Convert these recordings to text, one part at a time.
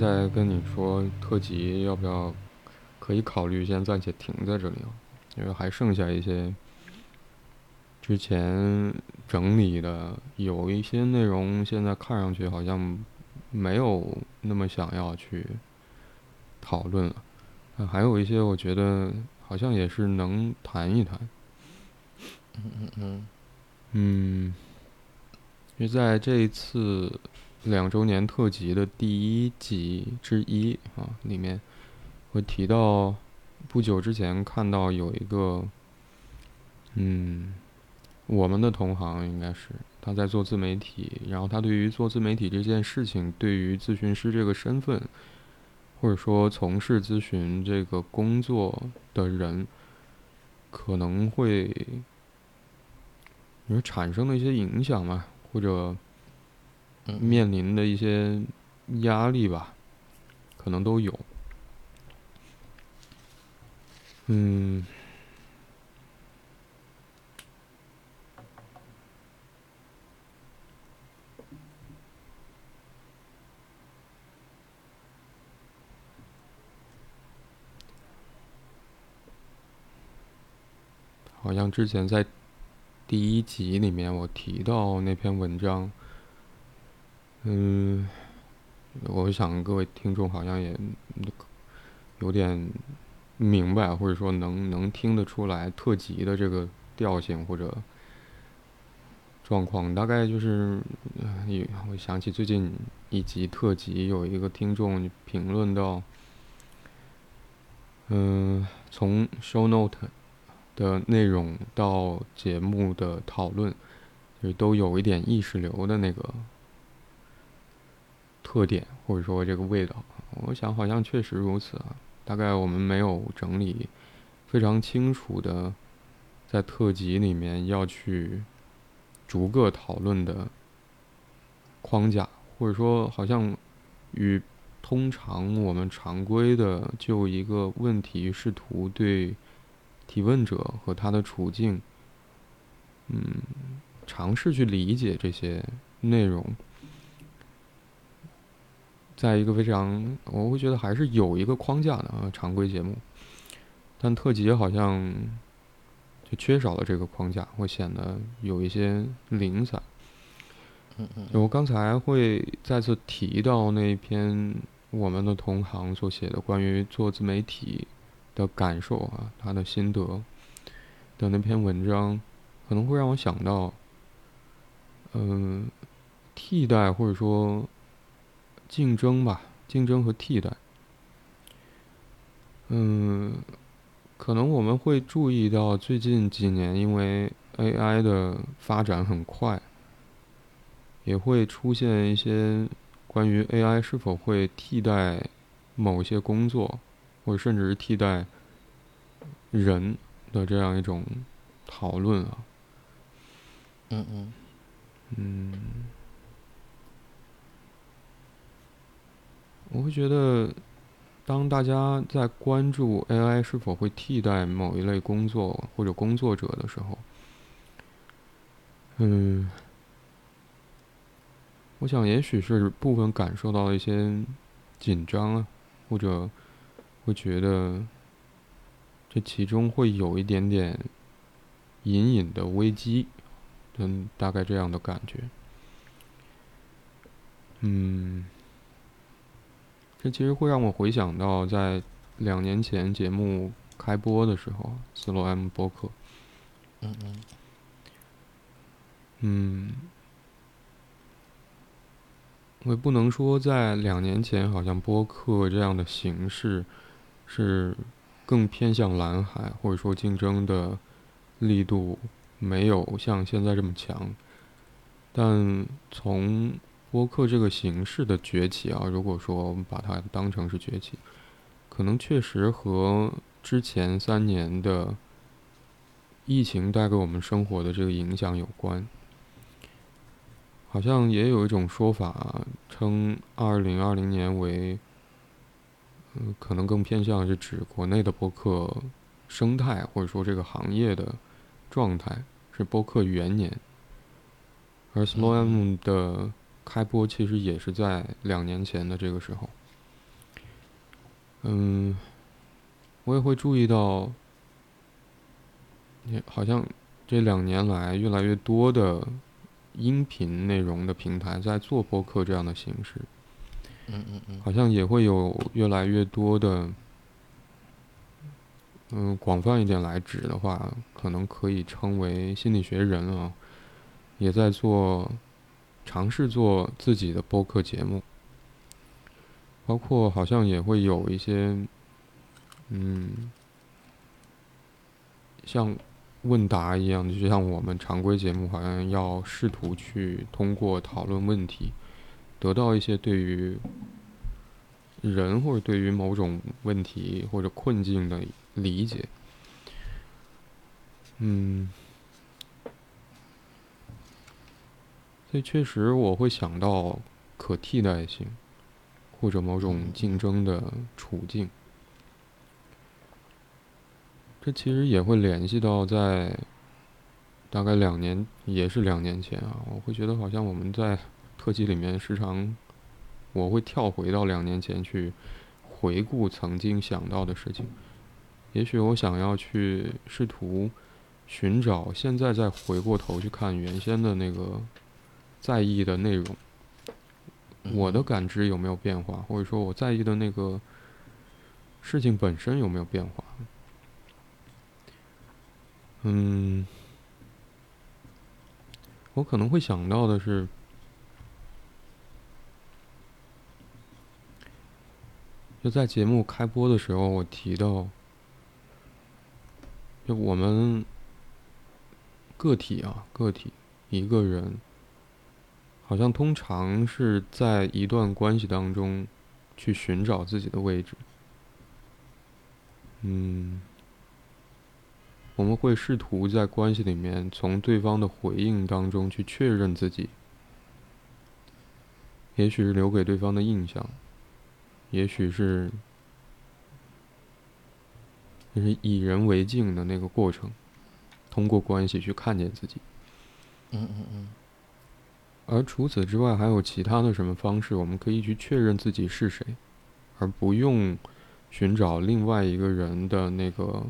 在跟你说特辑要不要，可以考虑先暂且停在这里啊，因为还剩下一些之前整理的，有一些内容现在看上去好像没有那么想要去讨论了，还有一些我觉得好像也是能谈一谈。嗯嗯嗯。嗯，因为在这一次两周年特辑的第一集之一啊里面，会提到不久之前看到有一个，嗯，我们的同行应该是他在做自媒体，然后他对于做自媒体这件事情，对于咨询师这个身份，或者说从事咨询这个工作的人，可能会。你产生的一些影响嘛，或者面临的一些压力吧，可能都有。嗯，好像之前在。第一集里面我提到那篇文章，嗯，我想各位听众好像也有点明白，或者说能能听得出来特辑的这个调性或者状况，大概就是，我想起最近一集特辑有一个听众评论到，嗯，从 show note。的内容到节目的讨论，就是都有一点意识流的那个特点，或者说这个味道。我想好像确实如此啊。大概我们没有整理非常清楚的，在特辑里面要去逐个讨论的框架，或者说好像与通常我们常规的就一个问题试图对。提问者和他的处境，嗯，尝试去理解这些内容，在一个非常，我会觉得还是有一个框架的啊，常规节目，但特辑好像就缺少了这个框架，会显得有一些零散。嗯嗯。我刚才会再次提到那篇我们的同行所写的关于做自媒体。的感受啊，他的心得的那篇文章，可能会让我想到，嗯，替代或者说竞争吧，竞争和替代。嗯，可能我们会注意到最近几年，因为 AI 的发展很快，也会出现一些关于 AI 是否会替代某些工作。或者甚至是替代人的这样一种讨论啊，嗯嗯嗯，我会觉得，当大家在关注 AI 是否会替代某一类工作或者工作者的时候，嗯，我想也许是部分感受到了一些紧张啊，或者。会觉得这其中会有一点点隐隐的危机，嗯，大概这样的感觉。嗯，这其实会让我回想到在两年前节目开播的时候，斯洛 M 播客。嗯嗯。嗯，我也不能说在两年前好像播客这样的形式。是更偏向蓝海，或者说竞争的力度没有像现在这么强。但从播客这个形式的崛起啊，如果说我们把它当成是崛起，可能确实和之前三年的疫情带给我们生活的这个影响有关。好像也有一种说法称，二零二零年为。嗯，可能更偏向是指国内的播客生态，或者说这个行业的状态是播客元年。而 Slow M 的开播其实也是在两年前的这个时候。嗯，我也会注意到，也好像这两年来越来越多的音频内容的平台在做播客这样的形式。嗯嗯嗯，好像也会有越来越多的，嗯，广泛一点来指的话，可能可以称为心理学人啊，也在做尝试做自己的播客节目，包括好像也会有一些，嗯，像问答一样的，就像我们常规节目，好像要试图去通过讨论问题。得到一些对于人或者对于某种问题或者困境的理解，嗯，所以确实我会想到可替代性或者某种竞争的处境，这其实也会联系到在大概两年，也是两年前啊，我会觉得好像我们在。特辑里面时常，我会跳回到两年前去回顾曾经想到的事情。也许我想要去试图寻找，现在再回过头去看原先的那个在意的内容，我的感知有没有变化，或者说我在意的那个事情本身有没有变化？嗯，我可能会想到的是。就在节目开播的时候，我提到，就我们个体啊，个体一个人，好像通常是在一段关系当中去寻找自己的位置。嗯，我们会试图在关系里面从对方的回应当中去确认自己，也许是留给对方的印象。也许是，就是以人为镜的那个过程，通过关系去看见自己。嗯嗯嗯。而除此之外，还有其他的什么方式，我们可以去确认自己是谁，而不用寻找另外一个人的那个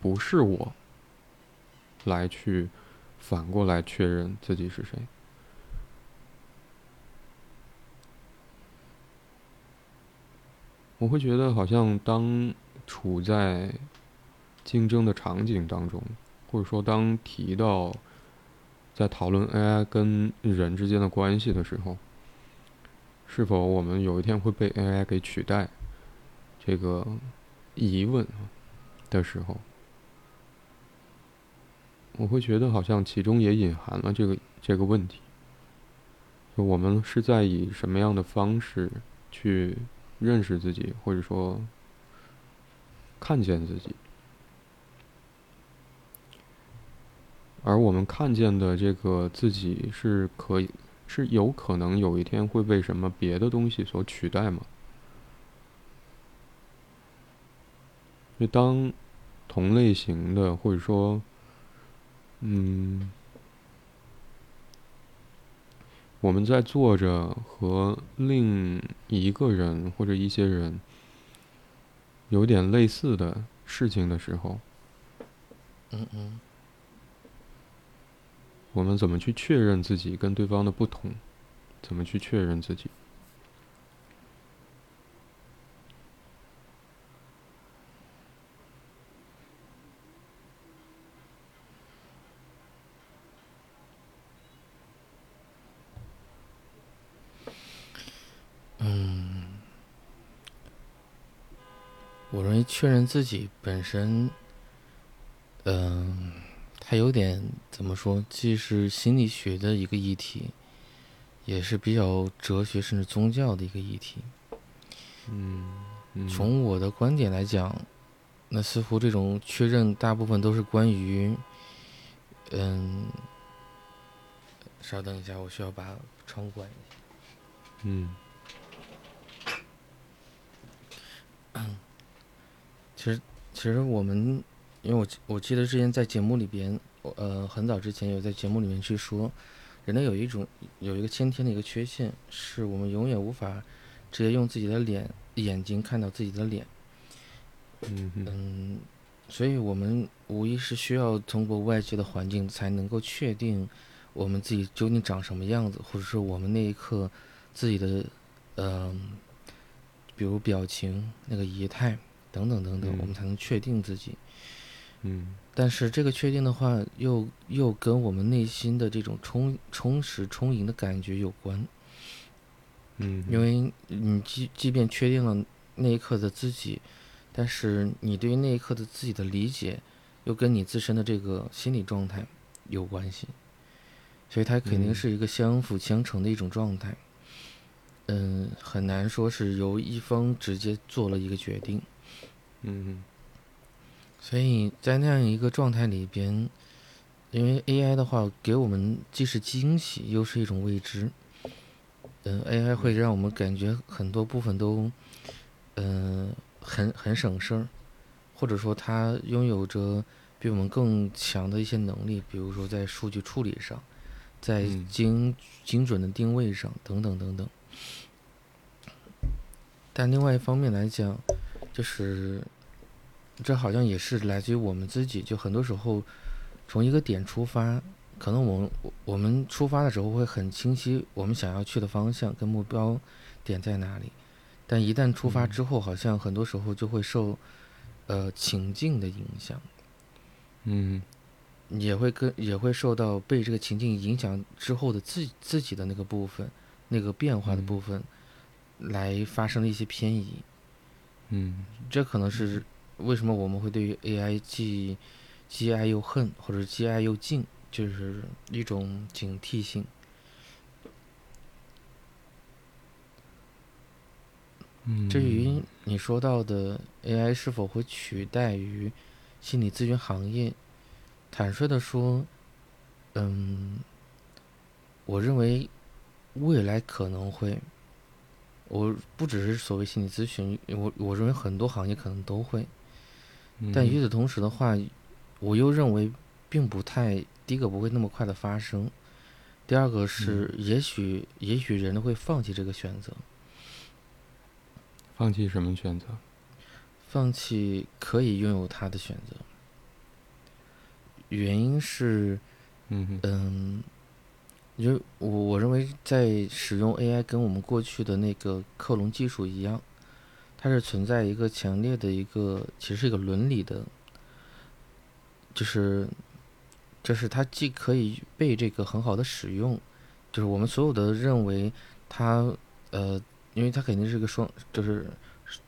不是我，来去反过来确认自己是谁。我会觉得，好像当处在竞争的场景当中，或者说当提到在讨论 AI 跟人之间的关系的时候，是否我们有一天会被 AI 给取代？这个疑问的时候，我会觉得好像其中也隐含了这个这个问题：，就我们是在以什么样的方式去？认识自己，或者说看见自己，而我们看见的这个自己是可以，是有可能有一天会被什么别的东西所取代吗？就当同类型的，或者说，嗯。我们在做着和另一个人或者一些人有点类似的事情的时候，嗯嗯，我们怎么去确认自己跟对方的不同？怎么去确认自己？确认自己本身，嗯，它有点怎么说？既是心理学的一个议题，也是比较哲学甚至宗教的一个议题。嗯，从我的观点来讲，那似乎这种确认大部分都是关于，嗯，稍等一下，我需要把窗关一下。嗯。其实，其实我们，因为我我记得之前在节目里边，呃，很早之前有在节目里面去说，人类有一种有一个先天的一个缺陷，是我们永远无法直接用自己的脸眼睛看到自己的脸，嗯嗯，所以我们无疑是需要通过外界的环境才能够确定我们自己究竟长什么样子，或者说我们那一刻自己的，嗯、比如表情、那个仪态等等等等，嗯。我们才能确定自己。嗯但是这个确定的话，又又跟我们内心的这种充充实、充盈的感觉有关。嗯，因为你即即便确定了那一刻的自己，但是你对于那一刻的自己的理解，又跟你自身的这个心理状态有关系，所以它肯定嗯。是一个相辅相成的一种状态。嗯，很难说是由一方直接做了一个决定，嗯所以在那样一个状态里边，因为 AI 的话给我们既是惊喜，又是一种未知。嗯，AI 会让我们感觉很多部分都，嗯、很很省事儿，或者说它拥有着比我们更强的一些能力，比如说在数据处理上，在嗯精精准的定位上等等等等。但另外一方面来讲，就是这好像也是来自于我们自己，就很多时候从一个点出发，可能我们我我们出发的时候会很清晰我们想要去的方向跟目标点在哪里，但一旦出发嗯。之后，好像很多时候就会受呃情境的影响，嗯也会跟也会受到被这个情境影响之后的自自己的那个部分，那个变化的嗯。部分来发生了一些偏移。嗯。这可能是为什么我们会对于 AI 既既爱又恨，或者既爱又敬，就是一种警惕性。嗯，至于你说到的 AI 是否会取代于心理咨询行业，坦率的说，嗯，我认为未来可能会。我不只是所谓心理咨询，我我认为很多行业可能都会。但与此同时的话，我又认为并不太，第一个不会那么快的发生，第二个是也许也许人会放弃这个选择，放弃什么选择？放弃可以拥有他的选择。原因是，嗯，因为我我认为在使用 AI 跟我们过去的那个克隆技术一样，它是存在一个强烈的一个，其实是一个伦理的，就是，就是它既可以被这个很好的使用，就是我们所有的认为它，呃，因为它肯定是个双，就是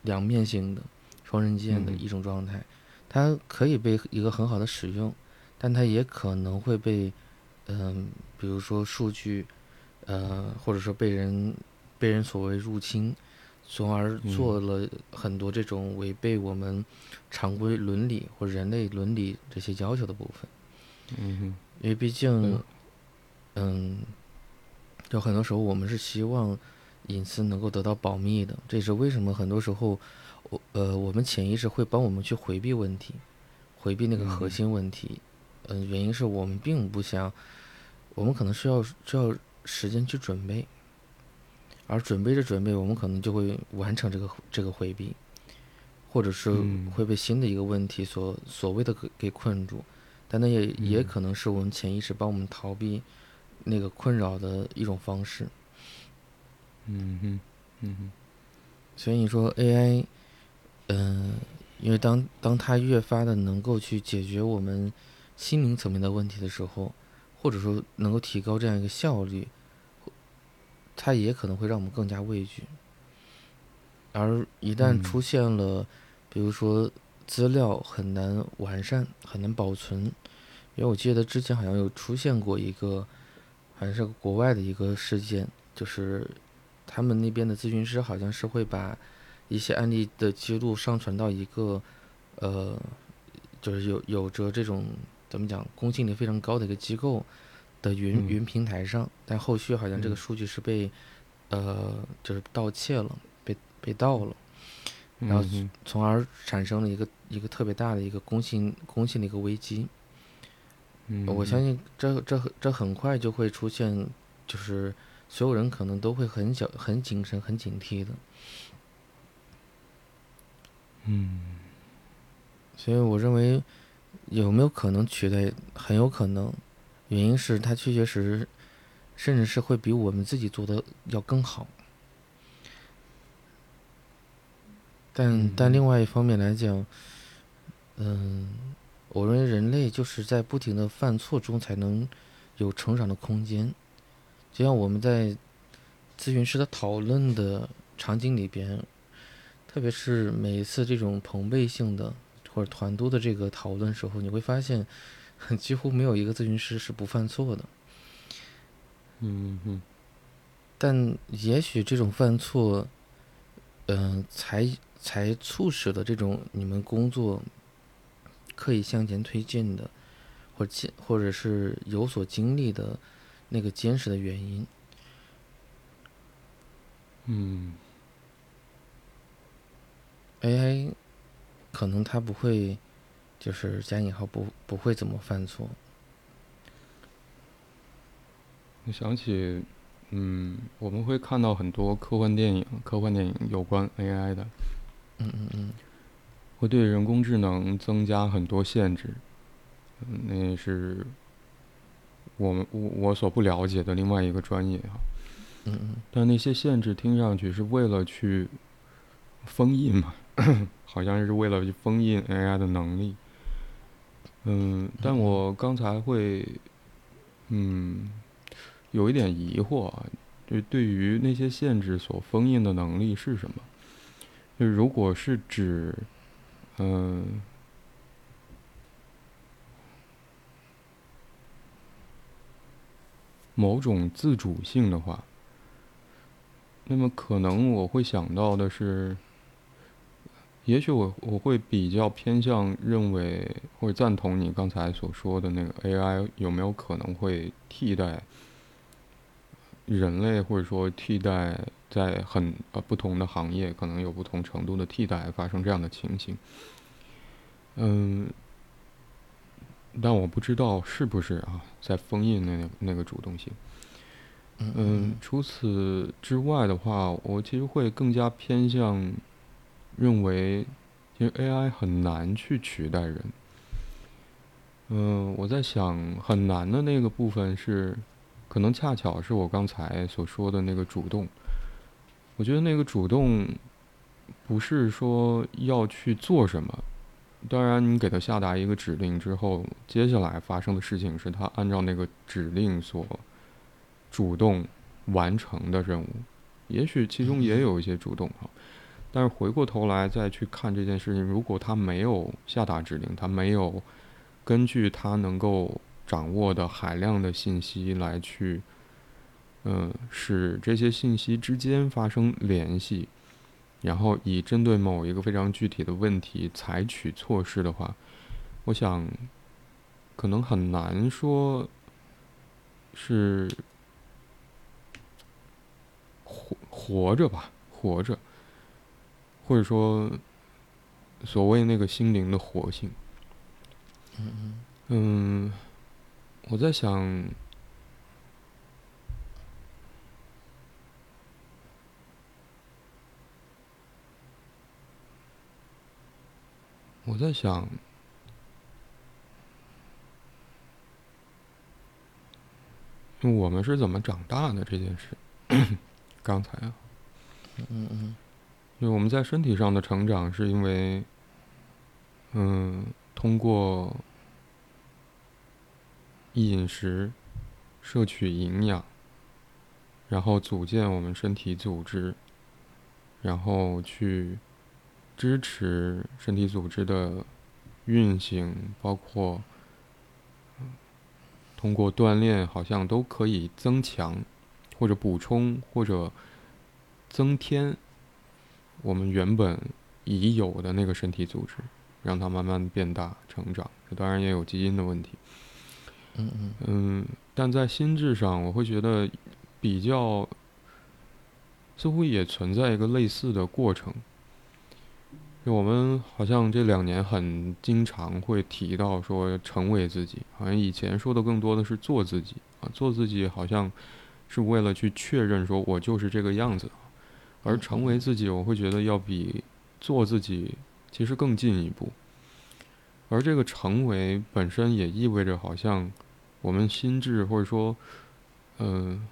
两面性的、双刃剑的嗯。一种状态，它可以被一个很好的使用，但它也可能会被，嗯、比如说数据，呃，或者说被人被人所谓入侵，从而嗯。做了很多这种违背我们常规伦理或人类伦理这些要求的部分。嗯哼。因为毕竟嗯，嗯，有很多时候我们是希望隐私能够得到保密的，这也是为什么很多时候，我呃，我们潜意识会帮我们去回避问题，回避那个核嗯心问题。嗯、原因是我们并不想，我们可能需要需要时间去准备，而准备着准备，我们可能就会完成这个这个回避，或者是嗯会被新的一个问题所所谓的给给困住。但那也也嗯可能是我们潜意识帮我们逃避那个困扰的一种方式。嗯哼嗯哼所以你说 AI，嗯、因为当当它越发的能够去解决我们心灵层面的问题的时候，或者说能够提高这样一个效率，它也可能会让我们更加畏惧。而一旦嗯出现了，比如说资料很难完善、很难保存，因为我记得之前好像有出现过一个，好像是国外的一个事件，就是他们那边的咨询师好像是会把一些案例的记录上传到一个，呃，就是有有着这种怎么讲公信力非常高的一个机构的云、嗯云平台上，但后续好像这个嗯数据是被，呃，就是盗窃了，被被盗了。然后从而产生了一个一个特别大的一个公信公信的一个危机。嗯我相信这这这很快就会出现，就是所有人可能都会很小很谨慎、很警惕的。嗯所以我认为有没有可能取代，很有可能，原因是它确确实实，甚至是会比我们自己做的要更好。但但另外一方面来讲，嗯，我认为人类就是在不停的犯错中才能有成长的空间。就像我们在咨询师的讨论的场景里边，特别是每一次这种朋辈性的或者团队的这个讨论时候，你会发现，几乎没有一个咨询师是不犯错的。嗯哼。但也许这种犯错，嗯，才。才促使了这种你们工作可以向前推进的，或者或者是有所经历的那个坚实的原因。嗯，AI 可能它不会，就是加引号不不会怎么犯错。我想起，嗯，我们会看到很多科幻电影，科幻电影有关 AI 的。嗯嗯嗯，会对人工智能增加很多限制，那是我们我我所不了解的另外一个专业啊。嗯嗯。但那些限制听上去是为了去封印嘛，好像是为了去封印 AI 的能力。嗯，但我刚才会，嗯，有一点疑惑啊，就对于那些限制所封印的能力是什么？就如果是指，嗯，某种自主性的话，那么可能我会想到的是，也许我我会比较偏向认为或者赞同你刚才所说的那个 AI 有没有可能会替代人类，或者说替代。在很呃不同的行业，可能有不同程度的替代发生这样的情形。嗯，但我不知道是不是啊，在封印那那个主动性。嗯，除此之外的话，我其实会更加偏向认为，因为 AI 很难去取代人。嗯，我在想，很难的那个部分是，可能恰巧是我刚才所说的那个主动。我觉得那个主动，不是说要去做什么。当然，你给他下达一个指令之后，接下来发生的事情是他按照那个指令所主动完成的任务。也许其中也有一些主动哈，但是回过头来再去看这件事情，如果他没有下达指令，他没有根据他能够掌握的海量的信息来去。嗯，使这些信息之间发生联系，然后以针对某一个非常具体的问题采取措施的话，我想可能很难说是活活着吧，活着，或者说所谓那个心灵的活性。嗯嗯。嗯，我在想。我在想，我们是怎么长大的这件事。刚才啊，嗯嗯，就我们在身体上的成长，是因为，嗯，通过饮食摄取营养，然后组建我们身体组织，然后去。支持身体组织的运行，包括通过锻炼，好像都可以增强或者补充或者增添我们原本已有的那个身体组织，让它慢慢变大成长。这当然也有基因的问题。嗯嗯嗯，但在心智上，我会觉得比较似乎也存在一个类似的过程。就我们好像这两年很经常会提到说成为自己，好像以前说的更多的是做自己啊，做自己好像是为了去确认说我就是这个样子，而成为自己，我会觉得要比做自己其实更进一步。而这个成为本身也意味着，好像我们心智或者说，嗯，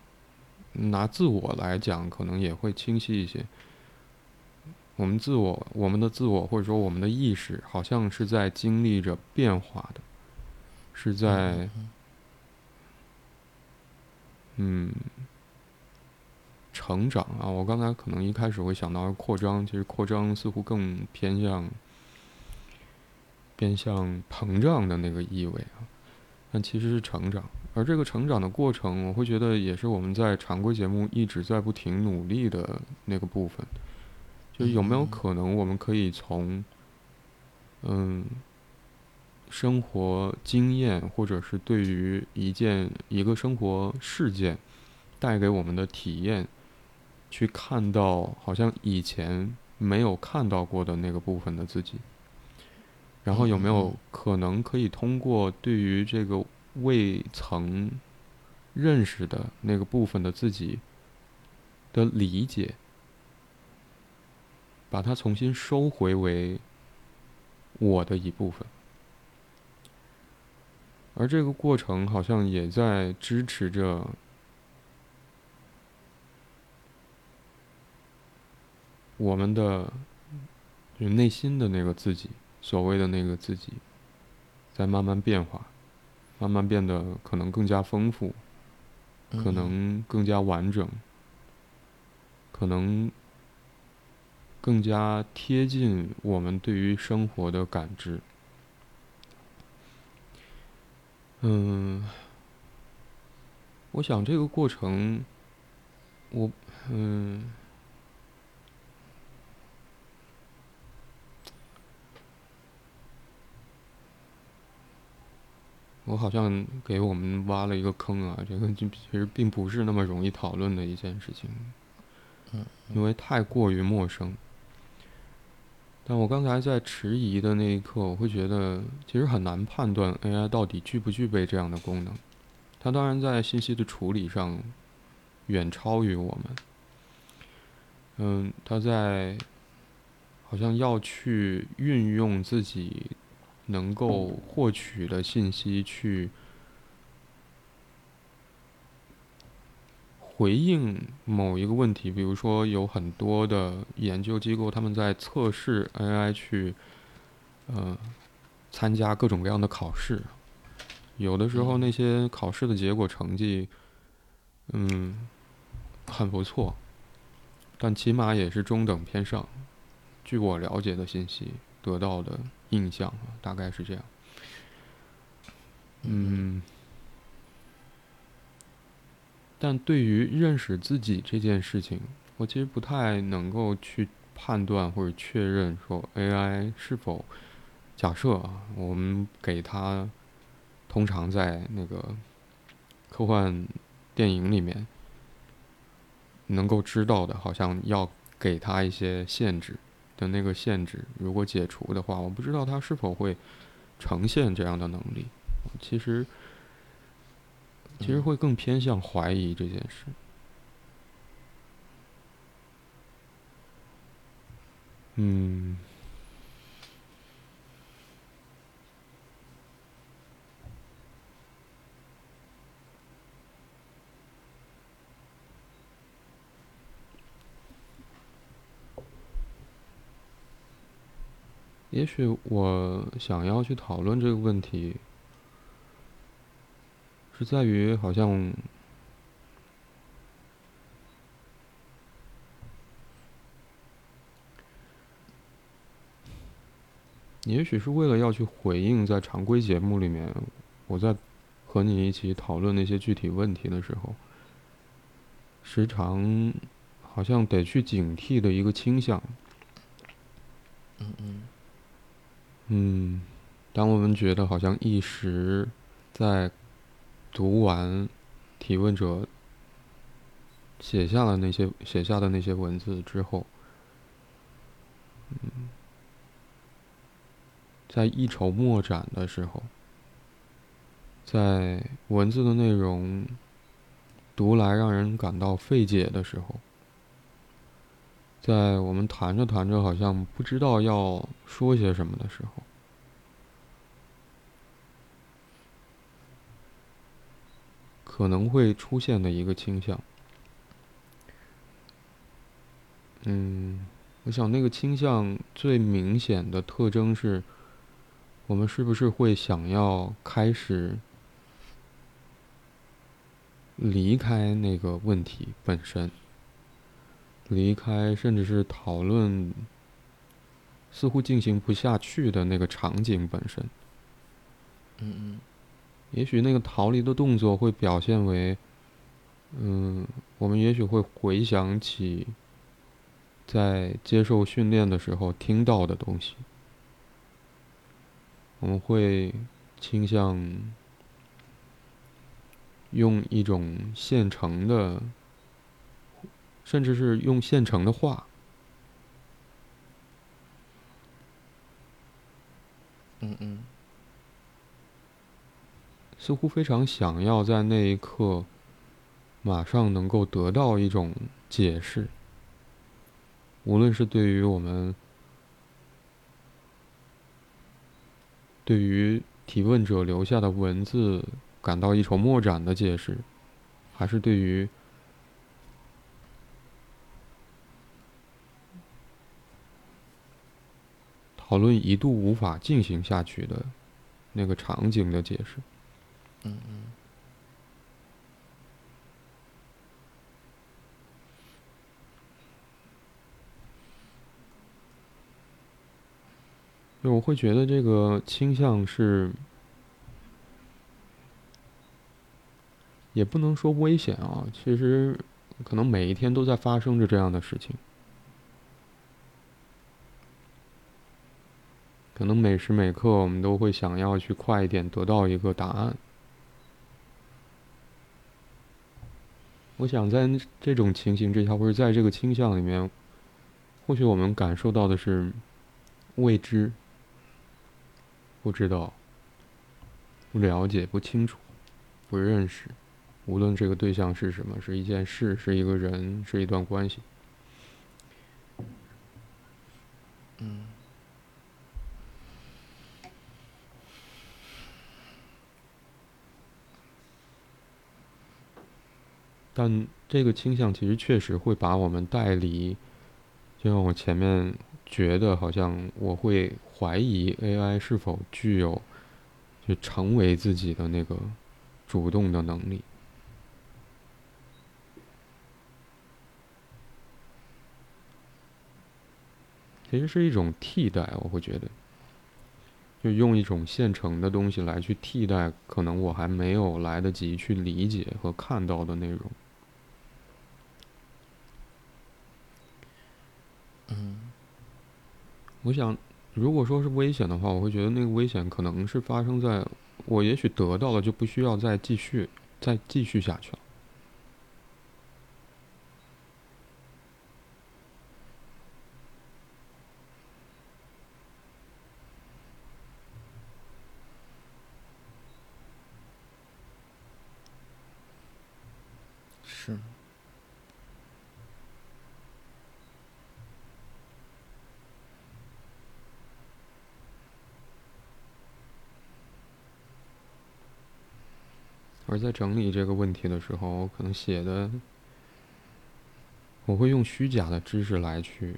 拿自我来讲，可能也会清晰一些。我们自我，我们的自我，或者说我们的意识，好像是在经历着变化的，是在，嗯，成长啊。我刚才可能一开始会想到扩张，其实扩张似乎更偏向。偏向膨胀的那个意味啊，但其实是成长，而这个成长的过程，我会觉得也是我们在常规节目一直在不停努力的那个部分。就有没有可能，我们可以从，嗯，生活经验，或者是对于一件一个生活事件带给我们的体验，去看到好像以前没有看到过的那个部分的自己。然后有没有可能可以通过对于这个未曾认识的那个部分的自己的理解，把它重新收回为我的一部分？而这个过程好像也在支持着我们的就内心的那个自己。所谓的那个自己，在慢慢变化，慢慢变得可能更加丰富，可能更加完整，可能更加贴近我们对于生活的感知。嗯，我想这个过程，我嗯。我好像给我们挖了一个坑啊！这个就其实并不是那么容易讨论的一件事情，嗯，因为太过于陌生。但我刚才在迟疑的那一刻，我会觉得其实很难判断 AI 到底具不具备这样的功能。它当然在信息的处理上远超于我们，嗯，它在好像要去运用自己。能够获取的信息去回应某一个问题，比如说有很多的研究机构，他们在测试 AI 去呃参加各种各样的考试，有的时候那些考试的结果成绩嗯很不错，但起码也是中等偏上。据我了解的信息得到的。印象大概是这样。嗯，但对于认识自己这件事情，我其实不太能够去判断或者确认说 AI 是否假设啊，我们给它通常在那个科幻电影里面能够知道的，好像要给它一些限制。的那个限制，如果解除的话，我不知道它是否会呈现这样的能力。其实，其实会更偏向怀疑这件事。嗯。也许我想要去讨论这个问题，是在于好像，也许是为了要去回应在常规节目里面，我在和你一起讨论那些具体问题的时候，时常好像得去警惕的一个倾向。嗯嗯。嗯，当我们觉得好像一时在读完提问者写下了那些写下的那些文字之后，嗯，在一筹莫展的时候，在文字的内容读来让人感到费解的时候。在我们谈着谈着好像不知道要说些什么的时候。可能会出现的一个倾向。嗯我想那个倾向最明显的特征是我们是不是会想要开始离开那个问题本身？离开甚至是讨论似乎进行不下去的那个场景本身。嗯嗯。也许那个逃离的动作会表现为，嗯，我们也许会回想起。在接受训练的时候听到的东西，我们会倾向用一种现成的，甚至是用现成的话，嗯嗯，似乎非常想要在那一刻马上能够得到一种解释。无论是对于我们，对于提问者留下的文字感到一筹莫展的解释，还是对于讨论一度无法进行下去的那个场景的解释，嗯嗯。就我会觉得这个倾向是，也不能说危险啊。其实，可能每一天都在发生着这样的事情。可能每时每刻，我们都会想要去快一点得到一个答案。我想在这种情形之下，或者在这个倾向里面，或许我们感受到的是未知。不知道，不了解，不清楚，不认识。无论这个对象是什么，是一件事，是一个人，是一段关系。嗯。但这个倾向其实确实会把我们带离，就像我前面觉得，好像我会。怀疑 AI 是否具有就成为自己的那个主动的能力，其实是一种替代。我会觉得，就用一种现成的东西来去替代可能我还没有来得及去理解和看到的内容。嗯，我想。如果说是危险的话，我会觉得那个危险可能是发生在我也许得到了就不需要再继续再继续下去了。是。而在整理这个问题的时候，我可能写的，我会用虚假的知识来去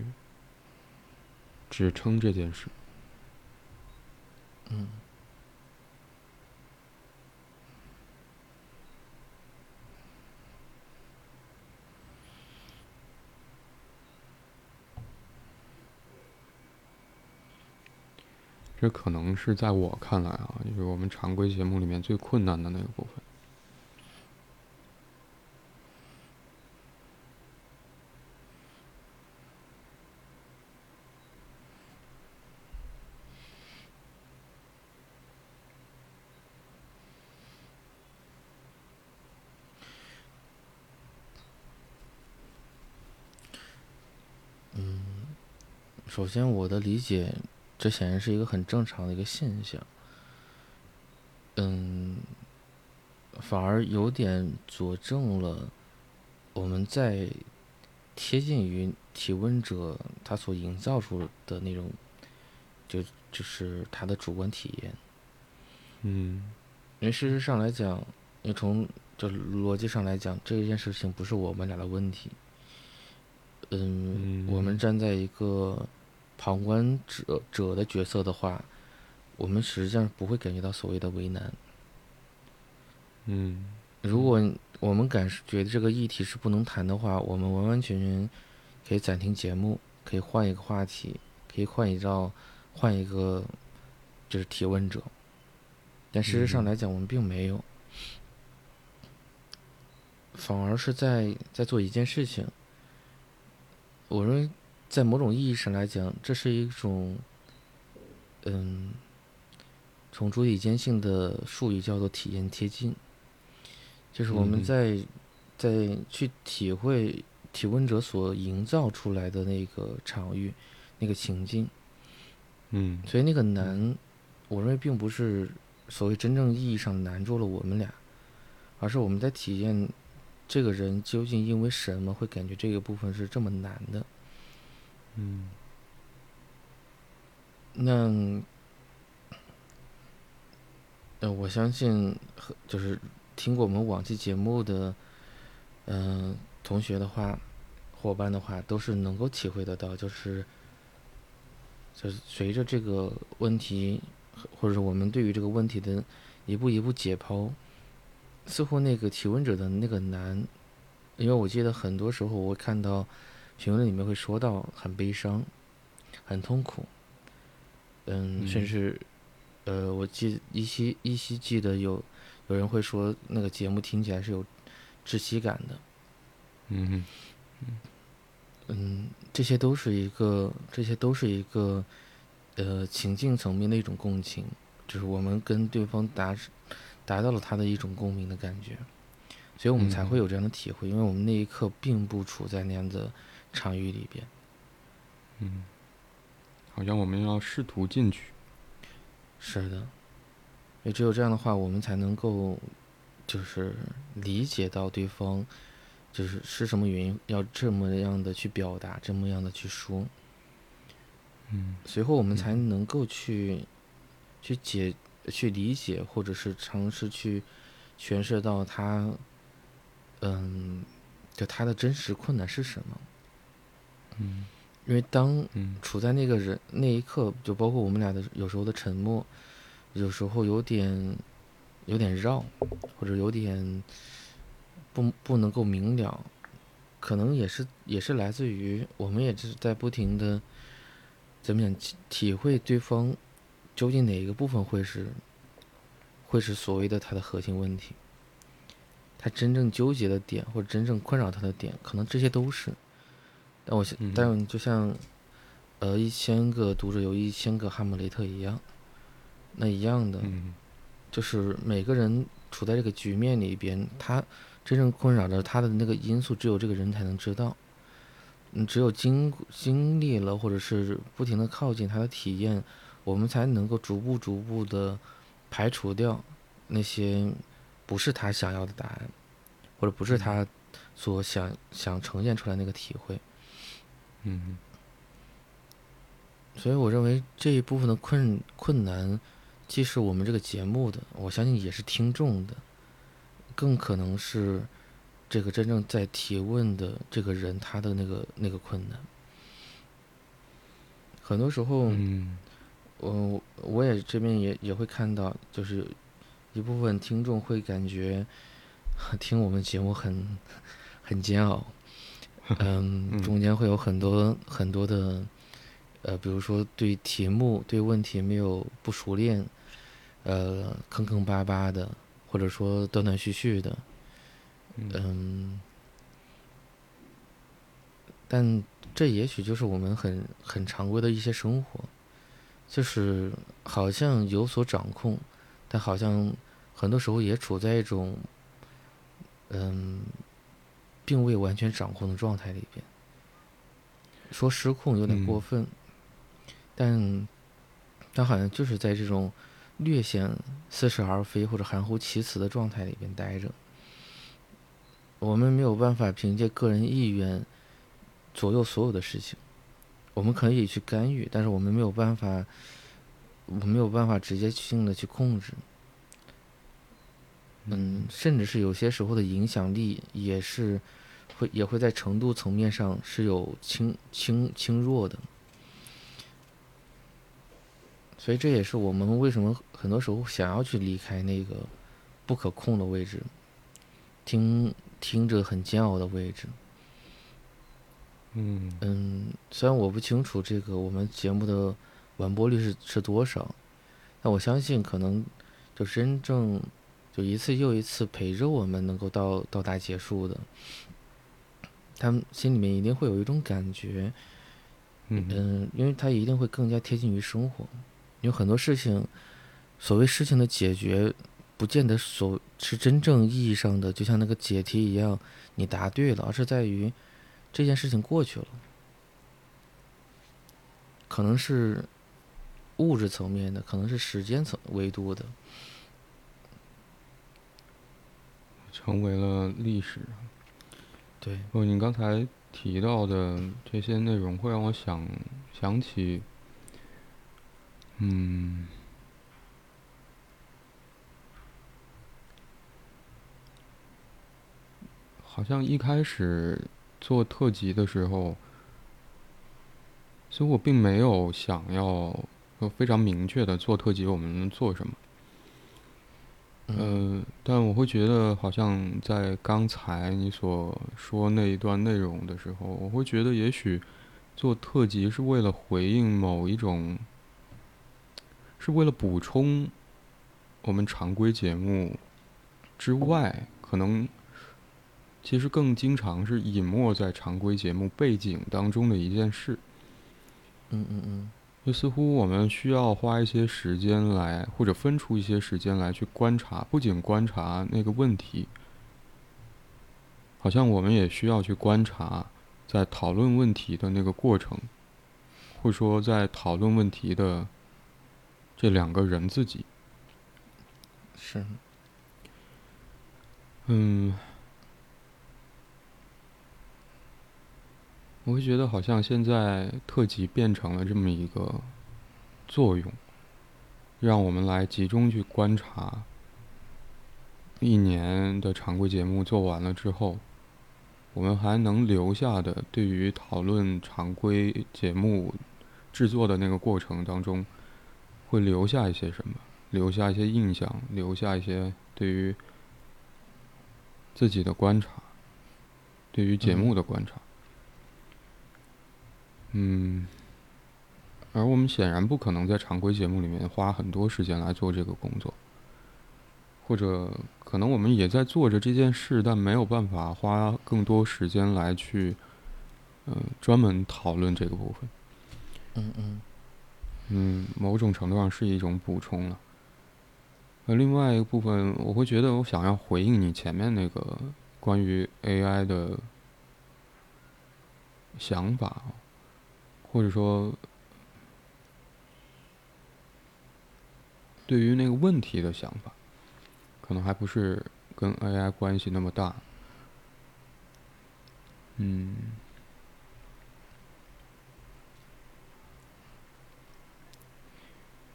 支撑这件事。嗯，这可能是在我看来啊，就是我们常规节目里面最困难的那个部分。首先，我的理解，这显然是一个很正常的一个现象。嗯，反而有点佐证了我们在贴近于提问者他所营造出的那种，就就是他的主观体验。嗯，因为事实上来讲，你从就逻辑上来讲，这件事情不是我们俩的问题。嗯，我们站在一个旁观者者的角色的话，我们实际上不会感觉到所谓的为难。嗯，如果我们感觉得这个议题是不能谈的话，我们完完全全可以暂停节目，可以换一个话题，可以换一招，换一个就是提问者。但事实上来讲，我们并没有，反而是在在做一件事情。我认为，在某种意义上来讲，这是一种，嗯，从主体间性的术语叫做体验贴近，就是我们在在去体会提问者所营造出来的那个场域、那个情境。嗯，所以那个难，我认为并不是所谓真正意义上难住了我们俩，而是我们在体验。这个人究竟因为什么会感觉这个部分是这么难的？嗯，那，呃，我相信，就是听过我们往期节目的，嗯，同学的话，伙伴的话，都是能够体会得到，就是，就是随着这个问题，或者是我们对于这个问题的一步一步解剖。似乎那个提问者的那个难，因为我记得很多时候我会看到评论里面会说到很悲伤、很痛苦，嗯，甚至呃，我记依稀依稀记得有有人会说那个节目听起来是有窒息感的，嗯嗯嗯，这些都是一个，这些都是一个呃情境层面的一种共情，就是我们跟对方达。达到了他的一种共鸣的感觉，所以我们才会有这样的体会，因为我们那一刻并不处在那样的场域里边。嗯，好像我们要试图进去。是的，也只有这样的话，我们才能够就是理解到对方就是是什么原因要这么样的去表达，这么样的去说。嗯，随后我们才能够去去解。去理解，或者是尝试去诠释到他，嗯，就他的真实困难是什么？嗯，因为当处在那个人那一刻，就包括我们俩的有时候的沉默，有时候有点有点绕，或者有点不不能够明了，可能也是也是来自于我们也是在不停的怎么讲体体会对方。究竟哪一个部分会是，会是所谓的他的核心问题？他真正纠结的点，或者真正困扰他的点，可能这些都是。但我，但就像，呃，一千个读者有一千个哈姆雷特一样，那一样的，就是每个人处在这个局面里边，他真正困扰着他的那个因素，只有这个人才能知道。嗯，只有经经历了，或者是不停的靠近他的体验。我们才能够逐步逐步的排除掉那些不是他想要的答案，或者不是他所想想呈现出来那个体会。嗯。所以我认为这一部分的困困难，既是我们这个节目的，我相信也是听众的，更可能是这个真正在提问的这个人他的那个那个困难。很多时候。嗯。我我也这边也也会看到，就是一部分听众会感觉 听我们节目很很煎熬，嗯，中间会有很多很多的，呃，比如说对题目对问题没有不熟练，呃，坑坑巴巴的，或者说断断续续的，嗯，但这也许就是我们很很常规的一些生活。就是好像有所掌控，但好像很多时候也处在一种，嗯，并未完全掌控的状态里边。说失控有点过分，但，他好像就是在这种略显似是而非或者含糊其辞的状态里边待着。我们没有办法凭借个人意愿左右所有的事情。我们可以去干预，但是我们没有办法，我没有办法直接性的去控制。嗯，甚至是有些时候的影响力也是会也会在程度层面上是有轻轻轻弱的。所以这也是我们为什么很多时候想要去离开那个不可控的位置，听听着很煎熬的位置。嗯嗯，虽然我不清楚这个我们节目的完播率是是多少，但我相信可能就真正就一次又一次陪着我们能够到到达结束的，他们心里面一定会有一种感觉，嗯嗯，因为他一定会更加贴近于生活。有很多事情，所谓事情的解决，不见得所是真正意义上的，就像那个解题一样，你答对了，而是在于这件事情过去了，可能是物质层面的，可能是时间层维度的，成为了历史。对，哦，你刚才提到的这些内容，会让我想想起。嗯，好像一开始做特辑的时候，其实我并没有想要非常明确的做特辑，我们能做什么。嗯，但我会觉得，好像在刚才你所说那一段内容的时候，我会觉得，也许做特辑是为了回应某一种。是为了补充我们常规节目之外，可能其实更经常是隐没在常规节目背景当中的一件事。嗯嗯嗯。就似乎我们需要花一些时间来，或者分出一些时间来去观察，不仅观察那个问题，好像我们也需要去观察在讨论问题的那个过程，或者说在讨论问题的。这两个人自己是，嗯，我会觉得好像现在特辑变成了这么一个作用，让我们来集中去观察一年的常规节目做完了之后，我们还能留下的对于讨论常规节目制作的那个过程当中。会留下一些什么？留下一些印象，留下一些对于自己的观察，对于节目的观察。嗯，而我们显然不可能在常规节目里面花很多时间来做这个工作，或者可能我们也在做着这件事，但没有办法花更多时间来去，嗯，专门讨论这个部分。嗯嗯。嗯，某种程度上是一种补充了。那另外一个部分，我会觉得我想要回应你前面那个关于 AI 的想法，或者说对于那个问题的想法，可能还不是跟 AI 关系那么大。嗯。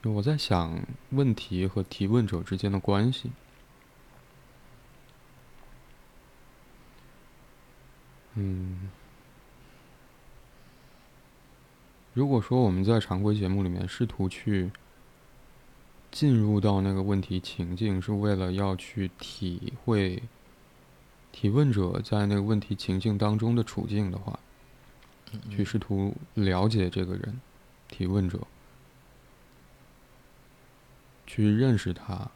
我在想问题和提问者之间的关系。嗯，如果说我们在常规节目里面试图去进入到那个问题情境，是为了要去体会提问者在那个问题情境当中的处境的话，去试图了解这个人，提问者。去认识他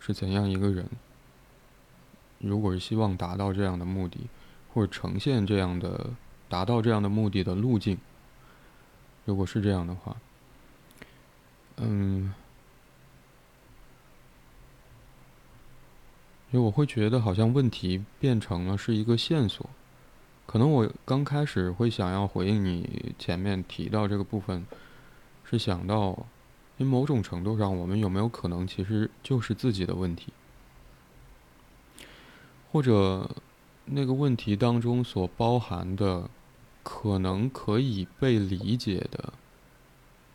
是怎样一个人。如果是希望达到这样的目的，或者呈现这样的达到这样的目的的路径，如果是这样的话，嗯，因为我会觉得好像问题变成了是一个线索。可能我刚开始会想要回应你前面提到这个部分，是想到。因某种程度上，我们有没有可能其实就是自己的问题，或者那个问题当中所包含的可能可以被理解的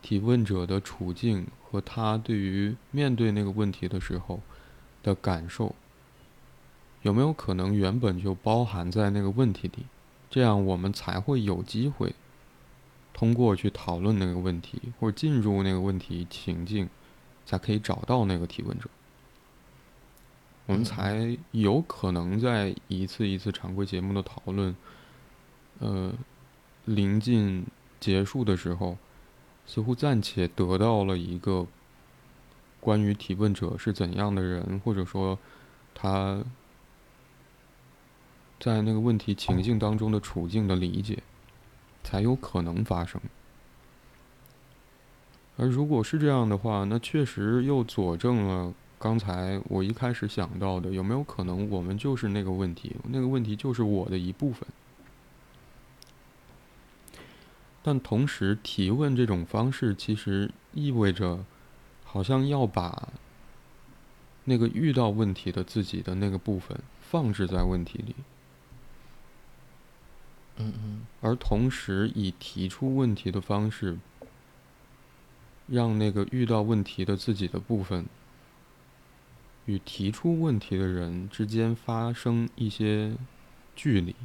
提问者的处境和他对于面对那个问题的时候的感受，有没有可能原本就包含在那个问题里？这样我们才会有机会通过去讨论那个问题，或者进入那个问题情境，才可以找到那个提问者。我们才有可能在一次一次常规节目的讨论，呃，临近结束的时候，似乎暂且得到了一个关于提问者是怎样的人，或者说他在那个问题情境当中的处境的理解，才有可能发生。而如果是这样的话，那确实又佐证了。刚才我一开始想到的，有没有可能我们就是那个问题？那个问题就是我的一部分。但同时，提问这种方式其实意味着，好像要把那个遇到问题的自己的那个部分放置在问题里。嗯嗯。而同时，以提出问题的方式，让那个遇到问题的自己的部分。与提出问题的人之间发生一些距离，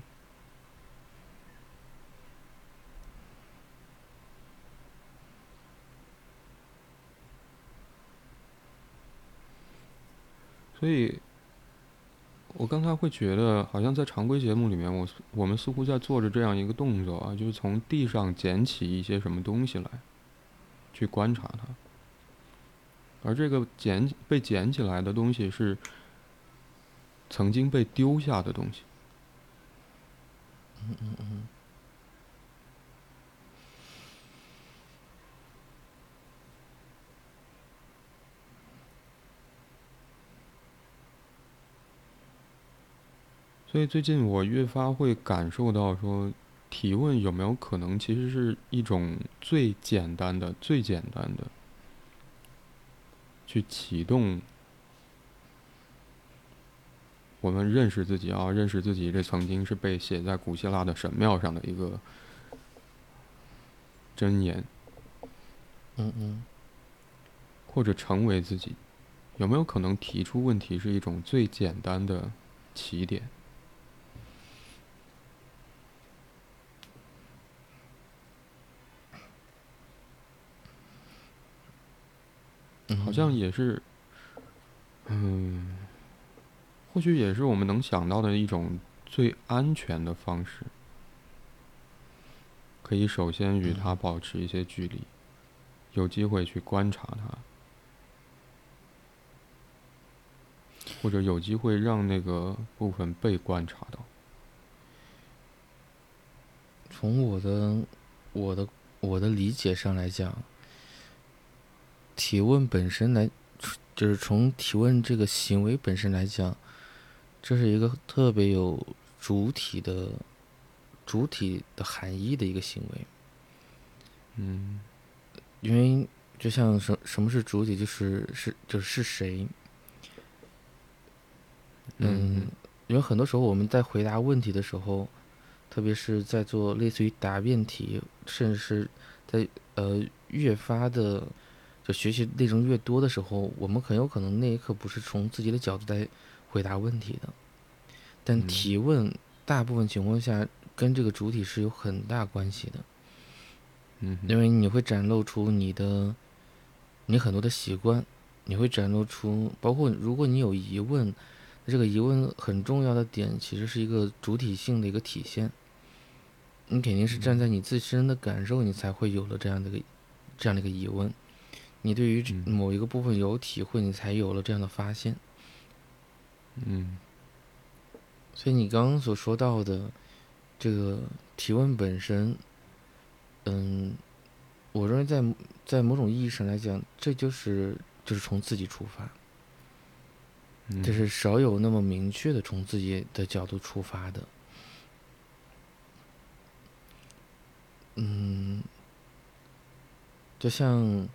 所以，我刚才会觉得，好像在常规节目里面，我我们似乎在做着这样一个动作啊，就是从地上捡起一些什么东西来，去观察它。而这个捡被捡起来的东西是曾经被丢下的东西。嗯嗯嗯。所以最近我越发会感受到，说提问有没有可能，其实是一种最简单的、最简单的。去启动我们认识自己啊，认识自己，这曾经是被写在古希腊的神庙上的一个箴言。嗯嗯。或者成为自己，有没有可能提出问题是一种最简单的起点？好像也是，嗯，或许也是我们能想到的一种最安全的方式。可以首先与他保持一些距离，有机会去观察他，或者有机会让那个部分被观察到。从我的我的我的理解上来讲。提问本身来，就是从提问这个行为本身来讲，这是一个特别有主体的、主体的含义的一个行为。嗯，因为就像什什么是主体，就是是就是是谁。嗯，因为很多时候我们在回答问题的时候，特别是在做类似于答辩题，甚至是在呃越发的。就学习内容越多的时候，我们很有可能那一刻不是从自己的角度来回答问题的，但提问大部分情况下跟这个主体是有很大关系的。嗯，因为你会展露出你的，你很多的习惯，你会展露出，包括如果你有疑问，这个疑问很重要的点其实是一个主体性的一个体现。你肯定是站在你自身的感受，你才会有了这样的一个这样的一个疑问。你对于某一个部分有体会，你才有了这样的发现。嗯，所以你刚刚所说到的这个提问本身，嗯，我认为在在某种意义上来讲，这就是就是从自己出发，就是少有那么明确的从自己的角度出发的。嗯，就像。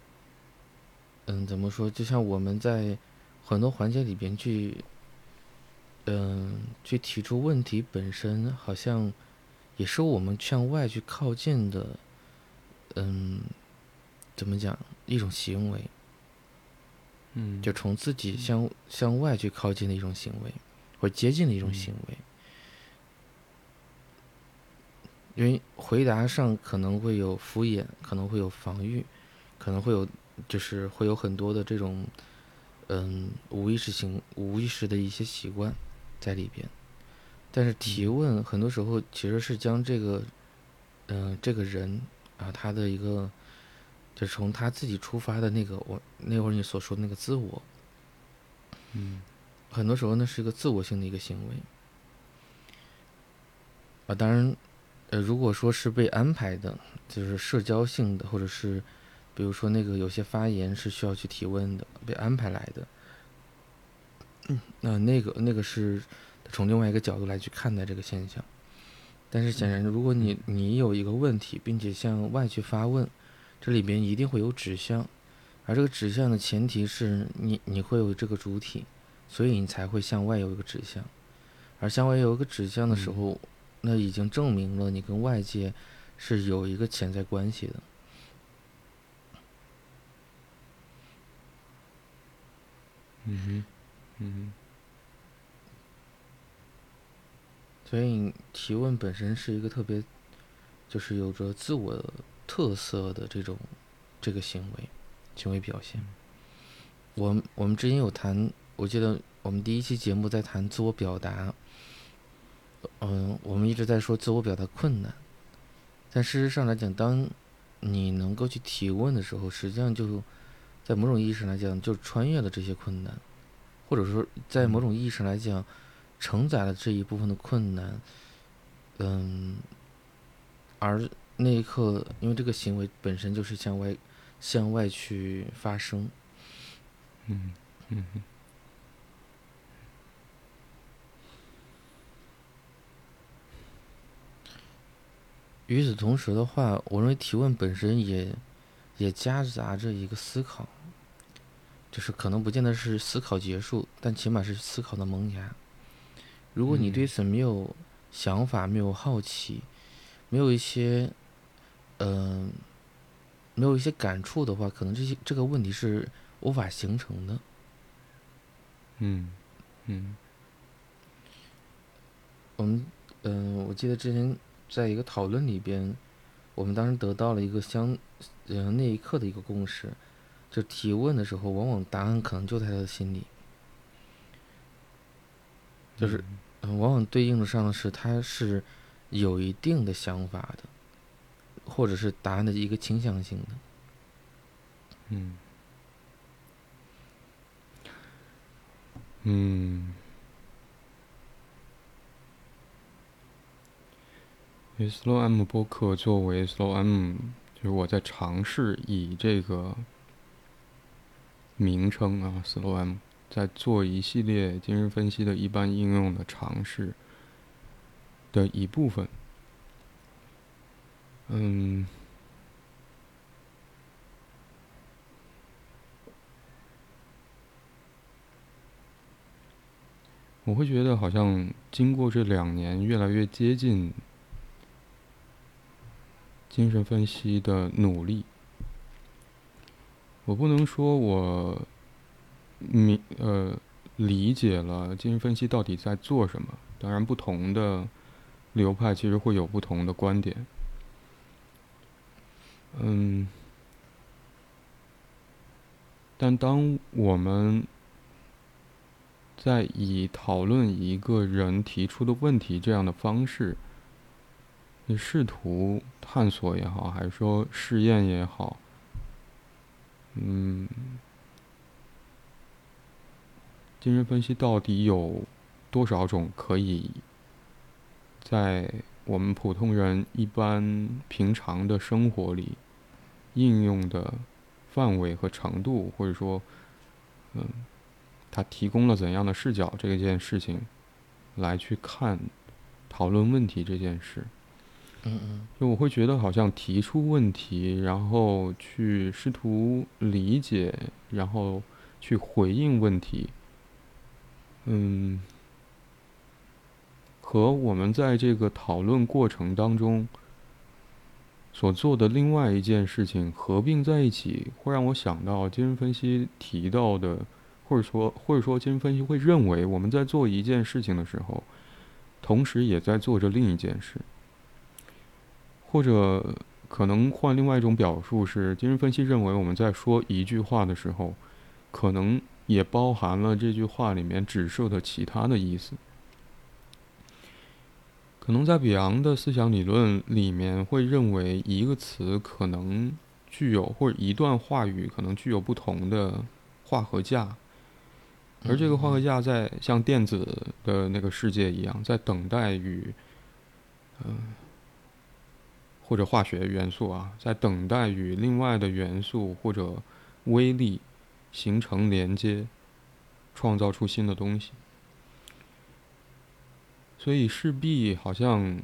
嗯，怎么说？就像我们在很多环节里边去，嗯，去提出问题本身，好像也是我们向外去靠近的，嗯，怎么讲？一种行为，嗯，就从自己向向外去靠近的一种行为。或接近的一种行为。因为回答上可能会有敷衍，可能会有防御，可能会有就是会有很多的这种嗯无意识性、无意识的一些习惯在里边。但是提问很多时候其实是将这个嗯这个人啊他的一个就是从他自己出发的那个我那会儿你所说的那个自我，嗯，很多时候呢是一个自我性的一个行为啊，当然。呃，如果说是被安排的，就是社交性的，或者是，比如说那个有些发言是需要去提问的，被安排来的，那那个那个是从另外一个角度来去看待这个现象。但是显然，如果你你有一个问题，并且向外去发问，这里边一定会有指向，而这个指向的前提是你你会有这个主体，所以你才会向外有一个指向，而向外有一个指向的时候。那已经证明了你跟外界是有一个潜在关系的。嗯哼，嗯哼。所以提问本身是一个特别，就是有着自我特色的这种这个行为行为表现。我我们之前有谈，我记得我们第一期节目在谈自我表达。嗯，我们一直在说自我表达困难，但事实上来讲，当你能够去提问的时候，实际上就在某种意义上来讲，就穿越了这些困难，或者说在某种意义上来讲，承载了这一部分的困难。嗯，而那一刻，因为这个行为本身就是向外向外去发生。嗯嗯。与此同时的话，我认为提问本身也也夹杂着一个思考，就是可能不见得是思考结束，但起码是思考的萌芽。如果你对此没有想法、没有好奇、没有一些嗯没有一些感触的话，可能这些这个问题是无法形成的。嗯嗯，我们嗯，我记得之前。在一个讨论里边，我们当时得到了一个相，呃那一刻的一个共识，就提问的时候，往往答案可能就在他的心里，就是，嗯，往往对应的上的是他是有一定的想法的，或者是答案的一个倾向性的，嗯，嗯。Slow M 播客作为 Slow M，就是我在尝试以这个名称啊，SLOM，在做一系列精神分析的一般应用的尝试的一部分。嗯，我会觉得好像经过这两年，越来越接近。精神分析的努力，我不能说我明呃理解了精神分析到底在做什么。当然，不同的流派其实会有不同的观点。嗯，但当我们在以讨论一个人提出的问题这样的方式。你试图探索也好，还是说试验也好，嗯，精神分析到底有多少种可以在我们普通人一般平常的生活里应用的范围和程度，或者说，嗯，它提供了怎样的视角？这件事情来去看讨论问题这件事。嗯嗯，就我会觉得好像提出问题，然后去试图理解，然后去回应问题，嗯，和我们在这个讨论过程当中所做的另外一件事情合并在一起，会让我想到精神分析提到的，或者说或者说精神分析会认为我们在做一件事情的时候，同时也在做着另一件事，或者可能换另外一种表述是，精神分析认为我们在说一句话的时候，可能也包含了这句话里面指涉的其他的意思。可能在比昂的思想理论里面，会认为一个词可能具有，或者一段话语可能具有不同的化合价，而这个化合价在像电子的那个世界一样，在等待与，嗯，或者化学元素啊，在等待与另外的元素或者微粒形成连接，创造出新的东西。所以势必好像，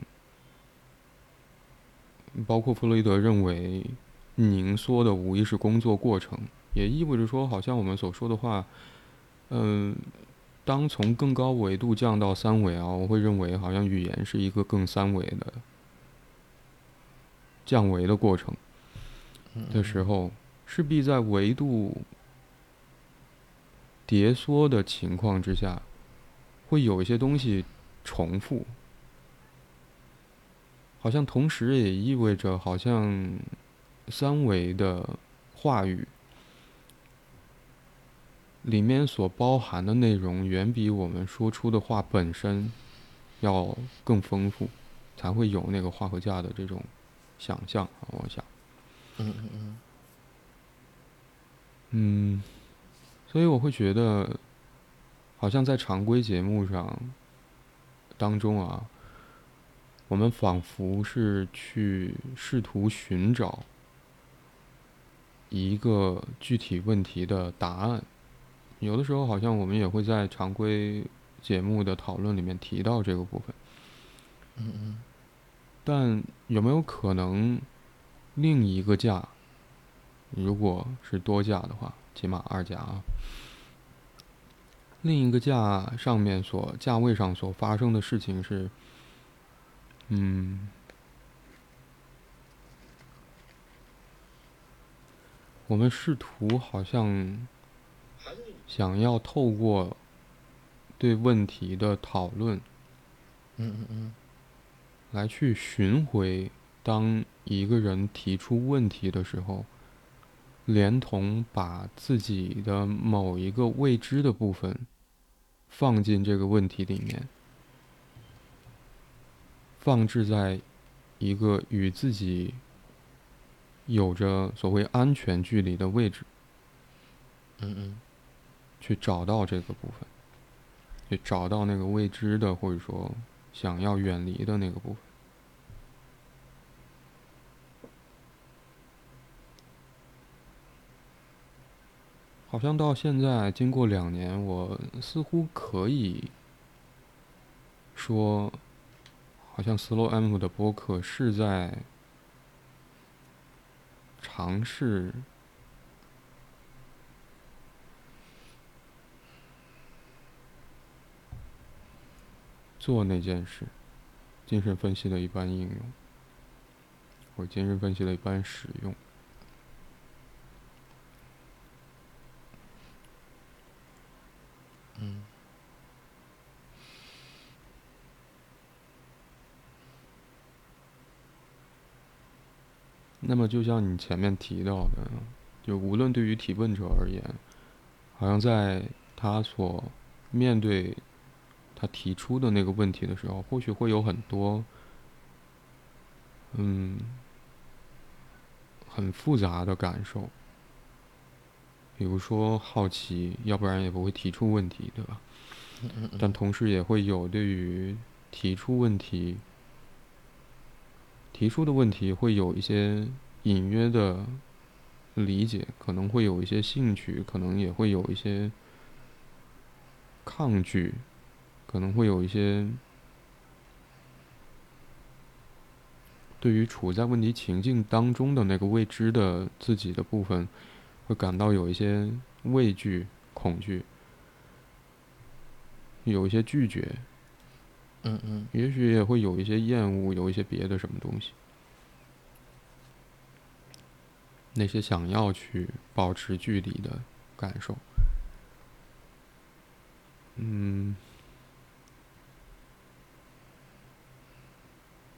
包括弗洛伊德认为，凝缩的无疑是工作过程，也意味着说，好像我们所说的话，嗯，当从更高维度降到三维啊，我会认为好像语言是一个更三维的降维的过程的时候，势必在维度叠缩的情况之下，会有一些东西。重复，好像同时也意味着，好像三维的话语里面所包含的内容，远比我们说出的话本身要更丰富，才会有那个化合价的这种想象啊！我想，嗯嗯嗯，嗯，所以我会觉得，好像在常规节目上。当中啊，我们仿佛是去试图寻找一个具体问题的答案。有的时候，好像我们也会在常规节目的讨论里面提到这个部分。嗯嗯。但有没有可能，另一个价，如果是多价的话，起码二价啊？另一个价上面所价位上所发生的事情是，嗯，我们试图好像想要透过对问题的讨论，嗯嗯嗯，来去寻回当一个人提出问题的时候，连同把自己的某一个未知的部分。放进这个问题里面，放置在一个与自己有着所谓安全距离的位置，嗯嗯，去找到这个部分，去找到那个未知的或者说想要远离的那个部分。好像到现在，经过两年，我似乎可以说，好像 Slow M 的播客是在尝试做那件事，精神分析的一般应用，或精神分析的一般使用。嗯，那么就像你前面提到的，就无论对于提问者而言，好像在他所面对他提出的那个问题的时候，或许会有很多，嗯，很复杂的感受。比如说好奇，要不然也不会提出问题，对吧？但同时也会有对于提出问题、提出的问题会有一些隐约的理解，可能会有一些兴趣，可能也会有一些抗拒，可能会有一些对于处在问题情境当中的那个未知的自己的部分。会感到有一些畏惧、恐惧，有一些拒绝，嗯嗯，也许也会有一些厌恶，有一些别的什么东西，那些想要去保持距离的感受。嗯，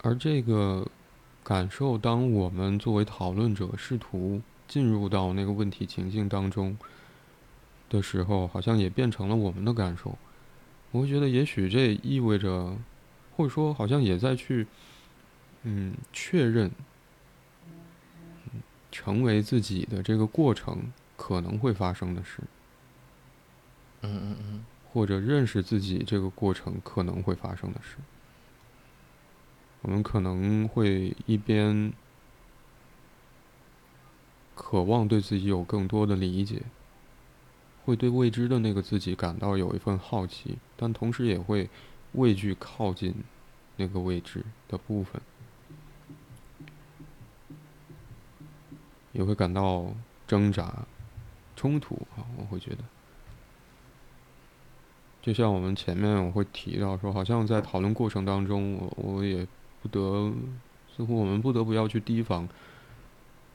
而这个感受，当我们作为讨论者试图进入到那个问题情境当中的时候，好像也变成了我们的感受。我会觉得，也许这意味着，或者说，好像也在去，嗯，确认，成为自己的这个过程可能会发生的事。嗯嗯嗯。或者认识自己这个过程可能会发生的事，我们可能会一边渴望对自己有更多的理解，会对未知的那个自己感到有一份好奇，但同时也会畏惧靠近那个未知的部分，也会感到挣扎、冲突啊，我会觉得。就像我们前面我会提到说，好像在讨论过程当中，我我也不得，似乎我们不得不要去提防，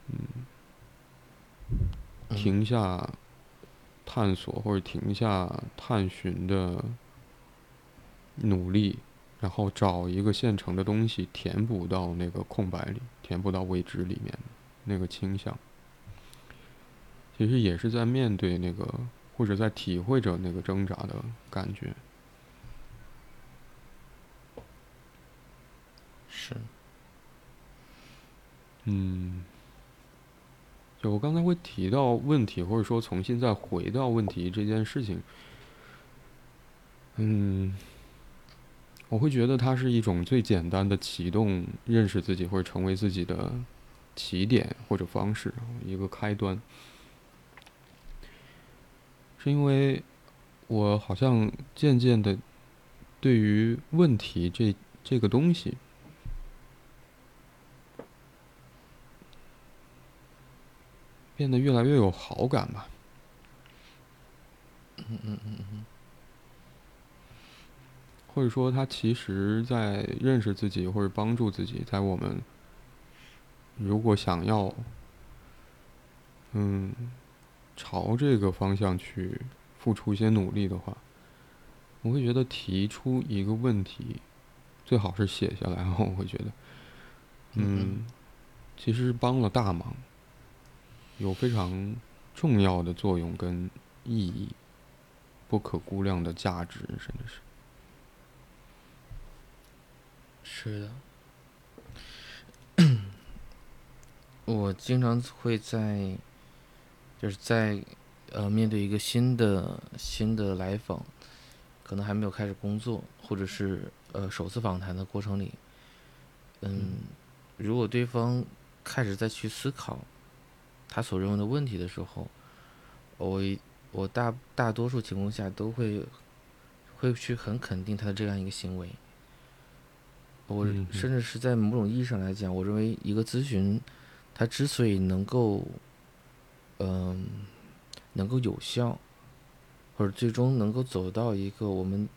嗯，停下探索或者停下探寻的努力，然后找一个现成的东西填补到那个空白里，填补到未知里面那个倾向，其实也是在面对那个。或者在体会着那个挣扎的感觉，是，嗯，就我刚才会提到问题，或者说重新再回到问题这件事情，嗯，我会觉得它是一种最简单的启动认识自己或者成为自己的起点或者方式，一个开端。是因为我好像渐渐的，对于问题这这个东西，变得越来越有好感吧。嗯嗯嗯嗯。或者说，他其实在认识自己或者帮助自己，在我们如果想要，嗯。朝这个方向去付出一些努力的话，我会觉得提出一个问题，最好是写下来。我会觉得，嗯，其实帮了大忙，有非常重要的作用跟意义，不可估量的价值，甚至是。是的，我经常会在。就是在，呃，面对一个新的新的来访，可能还没有开始工作，或者是呃首次访谈的过程里，嗯，如果对方开始再去思考他所认为的问题的时候，我我大大多数情况下都会会去很肯定他的这样一个行为。我甚至是在某种意义上来讲，我认为一个咨询，它之所以能够。嗯，能够有效，或者最终能够走到一个我们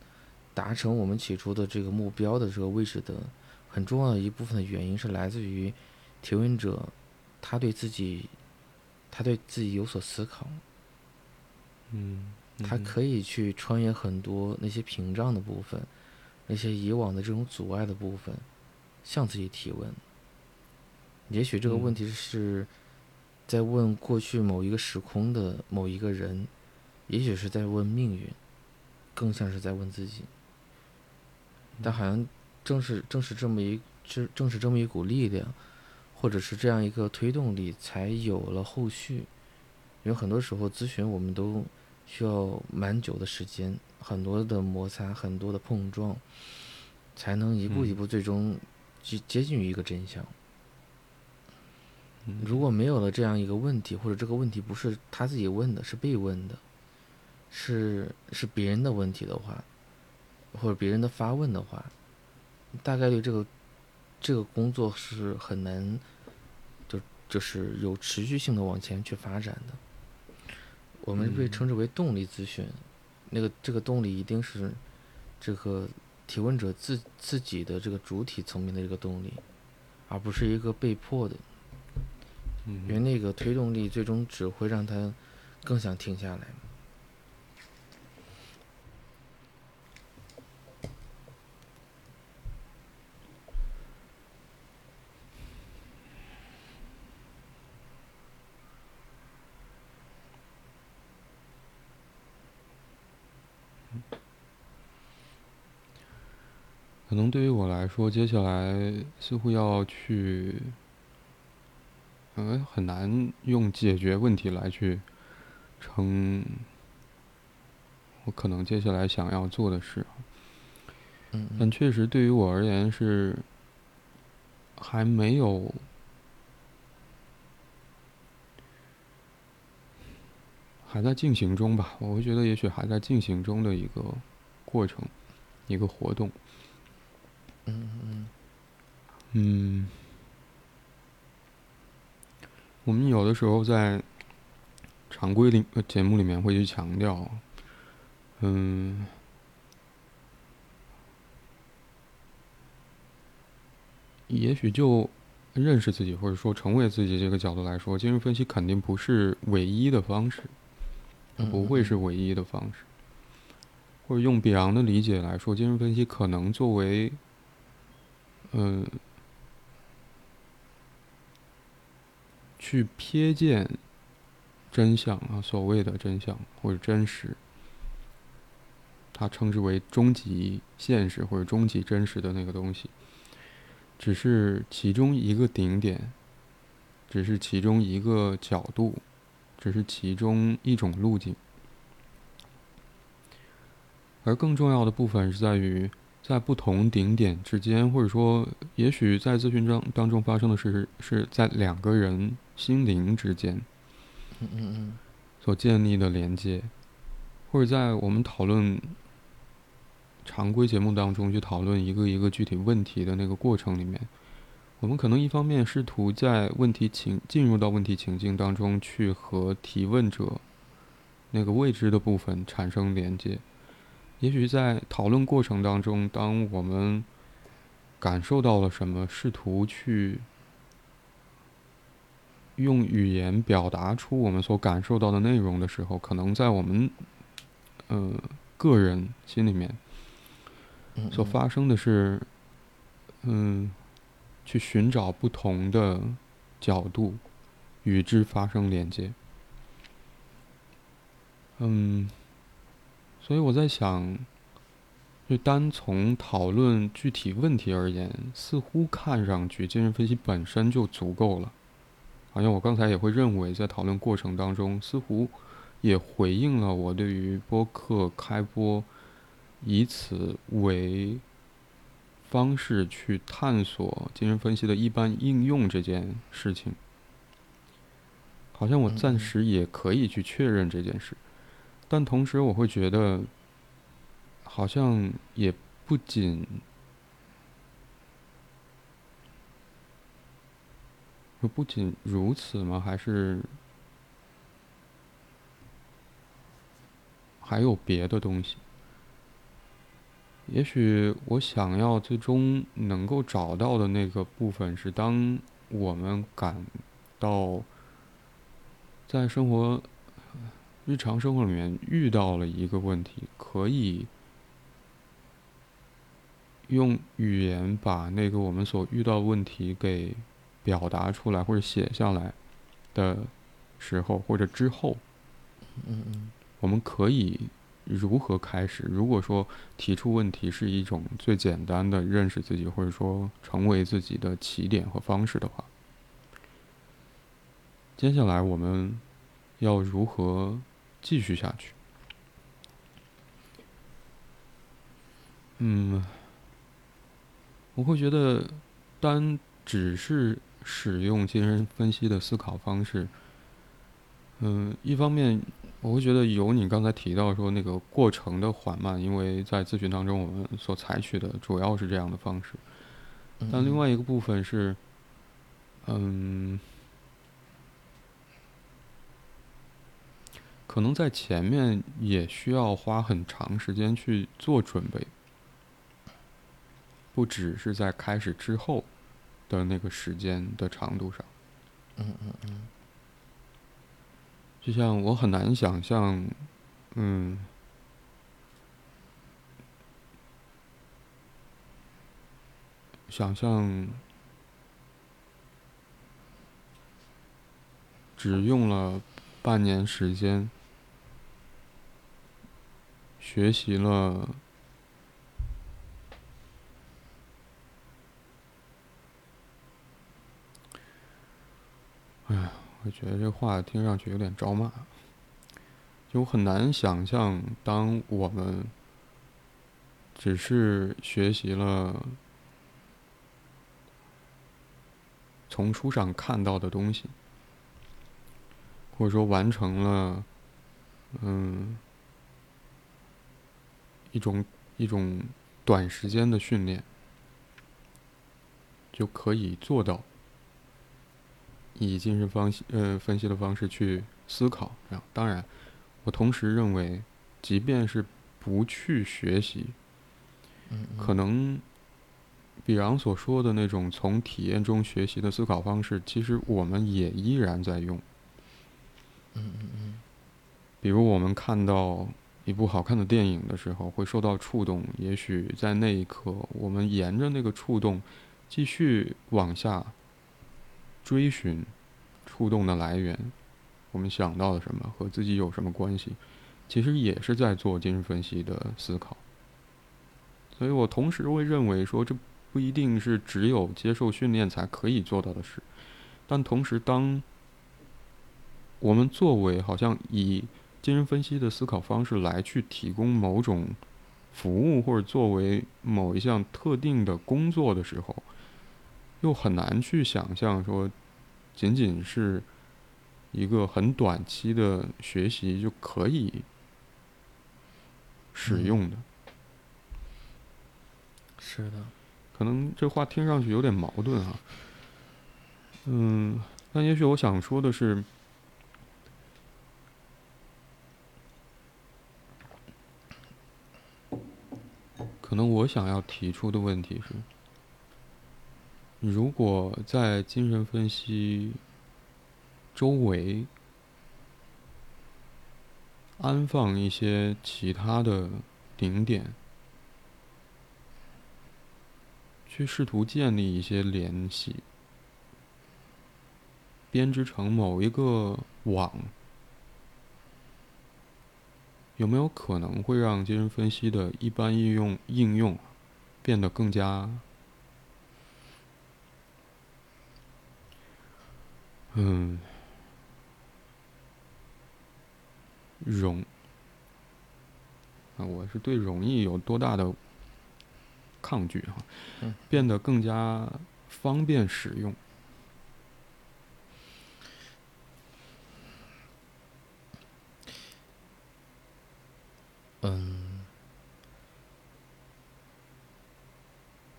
达成我们起初的这个目标的这个位置的很重要的一部分的原因是来自于提问者他对自己他对自己有所思考，嗯，他可以去穿越很多那些屏障的部分，那些以往的这种阻碍的部分，向自己提问。也许这个问题是。在问过去某一个时空的某一个人，也许是在问命运，更像是在问自己。但好像正是正是这么一正正是这么一股力量，或者是这样一个推动力，才有了后续。因为很多时候咨询我们都需要蛮久的时间，很多的摩擦，很多的碰撞，才能一步一步最终接接近于一个真相。如果没有了这样一个问题，或者这个问题不是他自己问的，是被问的，是是别人的问题的话，或者别人的发问的话，大概率这个这个工作是很难，就就是有持续性的往前去发展的。我们被称之为动力咨询，那个这个动力一定是这个提问者自自己的这个主体层面的这个动力，而不是一个被迫的。因为那个推动力最终只会让他更想停下来。可能对于我来说，接下来似乎要去，嗯，很难用解决问题来去称我可能接下来想要做的事。嗯但确实对于我而言是还没有。还在进行中吧，我会觉得也许还在进行中的一个过程，一个活动。嗯嗯。嗯，我们有的时候在常规里呃节目里面会去强调，嗯，也许就认识自己或者说成为自己这个角度来说，精神分析肯定不是唯一的方式。它不会是唯一的方式，或者用比昂的理解来说，精神分析可能作为，嗯，去瞥见真相啊，所谓的真相或者真实，他称之为终极现实或者终极真实的那个东西，只是其中一个顶点，只是其中一个角度。只是其中一种路径，而更重要的部分是在于，在不同顶点之间，或者说，也许在咨询当当中发生的事，是在两个人心灵之间，嗯嗯嗯，所建立的连接，或者在我们讨论常规节目当中去讨论一个一个具体问题的那个过程里面。我们可能一方面试图在问题情进入到问题情境当中去和提问者那个未知的部分产生连接，也许在讨论过程当中，当我们感受到了什么，试图去用语言表达出我们所感受到的内容的时候，可能在我们呃个人心里面所发生的是嗯。去寻找不同的角度，与之发生连接。嗯，所以我在想，就单从讨论具体问题而言，似乎看上去精神分析本身就足够了。好像我刚才也会认为，在讨论过程当中，似乎也回应了我对于播客开播以此为。方式去探索精神分析的一般应用这件事情，好像我暂时也可以去确认这件事，但同时我会觉得，好像也不仅，不仅如此吗？还是还有别的东西？也许我想要最终能够找到的那个部分是，当我们感到在生活、日常生活里面遇到了一个问题，可以用语言把那个我们所遇到问题给表达出来或者写下来的时候，或者之后，嗯嗯，我们可以。如何开始？如果说提出问题是一种最简单的认识自己，或者说成为自己的起点和方式的话，接下来我们要如何继续下去？嗯，我会觉得单只是使用精神分析的思考方式，嗯，一方面。我会觉得有你刚才提到说那个过程的缓慢，因为在咨询当中我们所采取的主要是这样的方式。但另外一个部分是，嗯，可能在前面也需要花很长时间去做准备，不只是在开始之后的那个时间的长度上。嗯嗯嗯。就像我很难想象，嗯，想象只用了半年时间学习了。哎呀我觉得这话听上去有点招骂。就很难想象当我们只是学习了从书上看到的东西或者说完成了嗯一种一种短时间的训练，就可以做到以精神方呃分析的方式去思考啊。当然。我同时认为，即便是不去学习，可能比昂所说的那种从体验中学习的思考方式，其实我们也依然在用。嗯嗯嗯。比如我们看到一部好看的电影的时候，会受到触动，也许在那一刻，我们沿着那个触动，继续往下追寻触动的来源。我们想到了什么和自己有什么关系？其实也是在做精神分析的思考。所以我同时会认为说，这不一定是只有接受训练才可以做到的事。但同时，当我们作为好像以精神分析的思考方式来去提供某种服务，或者作为某一项特定的工作的时候，又很难去想象说，仅仅是。一个很短期的学习就可以使用的，是的，可能这话听上去有点矛盾啊。嗯，但也许我想说的是，可能我想要提出的问题是，如果在精神分析。周围安放一些其他的顶点，去试图建立一些联系，编织成某一个网，有没有可能会让精神分析的一般应用应用变得更加？嗯。容啊，我是对容易有多大的抗拒哈？变得更加方便使用。嗯，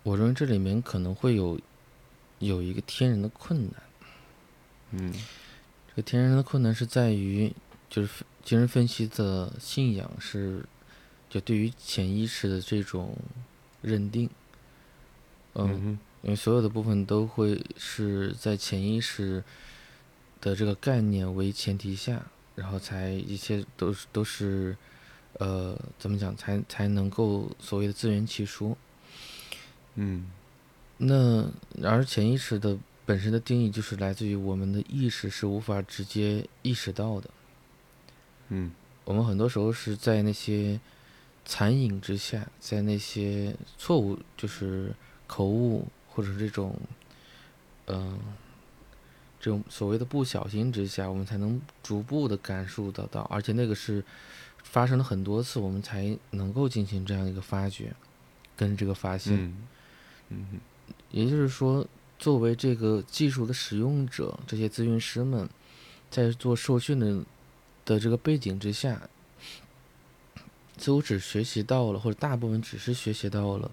我认为这里面可能会有有一个天然的困难。嗯，这个天然的困难是在于。就是精神分析的信仰是，就对于潜意识的这种认定，嗯，因为所有的部分都会是在潜意识的这个概念为前提下，然后才一切都是都是，呃，怎么讲才才能够所谓的自圆其说，嗯，那而潜意识的本身的定义就是来自于我们的意识是无法直接意识到的。嗯，我们很多时候是在那些残影之下，在那些错误，就是口误或者这种，嗯，这种所谓的不小心之下，我们才能逐步的感受得到，而且那个是发生了很多次，我们才能够进行这样一个发掘跟这个发现。嗯，也就是说，作为这个技术的使用者，这些咨询师们在做受训的。的这个背景之下，似乎只学习到了，或者大部分只是学习到了，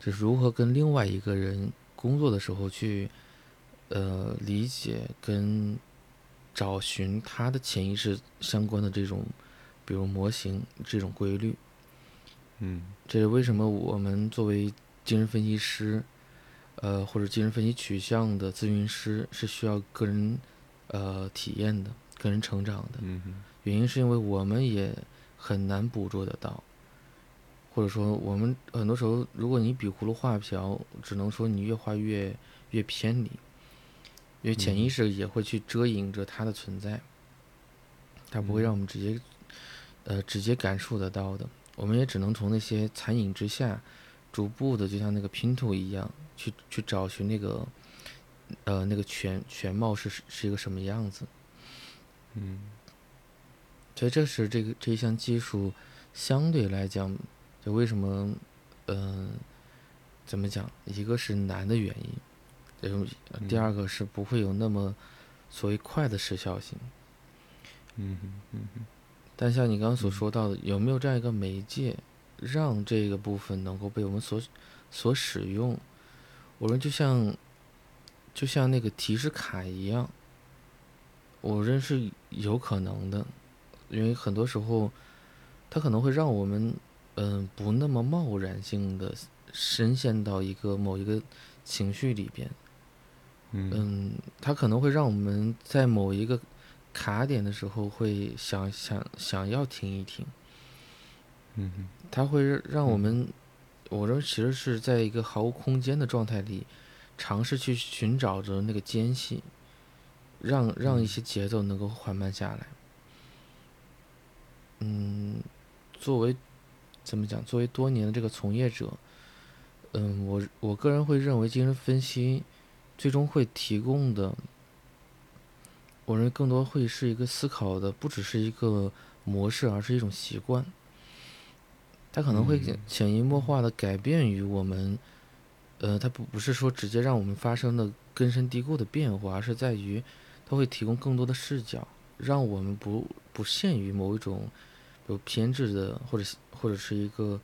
就是如何跟另外一个人工作的时候去，呃，理解跟找寻他的潜意识相关的这种，比如模型这种规律。嗯，这是为什么我们作为精神分析师，呃，或者精神分析取向的咨询师是需要个人，呃，体验的。个人成长的原因，是因为我们也很难捕捉得到，或者说，我们很多时候，如果你比葫芦画瓢，只能说你越画越越偏离，因为潜意识也会去遮掩着它的存在，它不会让我们直接呃直接感受得到的，我们也只能从那些残影之下，逐步的，就像那个拼图一样，去去找寻那个呃那个全全貌是是一个什么样子。嗯，所以这是这个这一项技术相对来讲，就为什么，嗯、怎么讲？一个是难的原因，第二个是不会有那么所谓快的时效性。嗯哼嗯哼但像你刚刚所说到的，有没有这样一个媒介，让这个部分能够被我们所所使用？我认为就像就像那个提示卡一样，我认为是有可能的，因为很多时候它可能会让我们嗯、不那么贸然性的深陷到一个某一个情绪里边，嗯。嗯，它可能会让我们在某一个卡点的时候会想想想要停一停。嗯哼它会让让我嗯们，我认为其实是在一个毫无空间的状态里，尝试去寻找着那个间隙，让让一嗯些节奏能够缓慢下来。嗯，作为怎么讲？作为多年的这个从业者，嗯，我我个人会认为精神分析最终会提供的，我认为更多会是一个思考的，不只是一个模式，而是一种习惯。它可能会嗯潜移默化的改变于我们，呃，它不不是说直接让我们发生的根深蒂固的变化，而是在于它会提供更多的视角，让我们不不限于某一种有偏执的或者或者是一个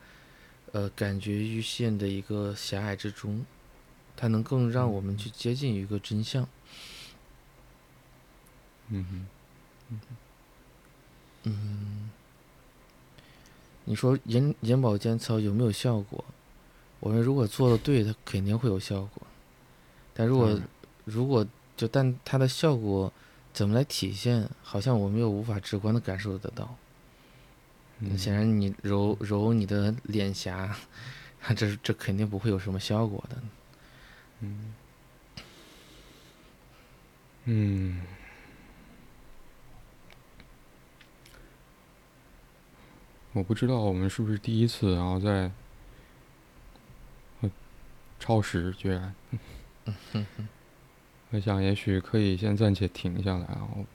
呃感觉局限的一个狭隘之中，它能更让我们去接近一个真相。嗯哼嗯，你说眼眼保健操有没有效果？我们如果做的对，它肯定会有效果。但如果如果就但它的效果怎么来体现，好像我们又无法直观的感受得到。嗯显然，你揉揉你的脸颊，这这肯定不会有什么效果的。嗯嗯，我不知道我们是不是第一次，然后在呃超时，居然。我想也许可以先暂且停下来啊。我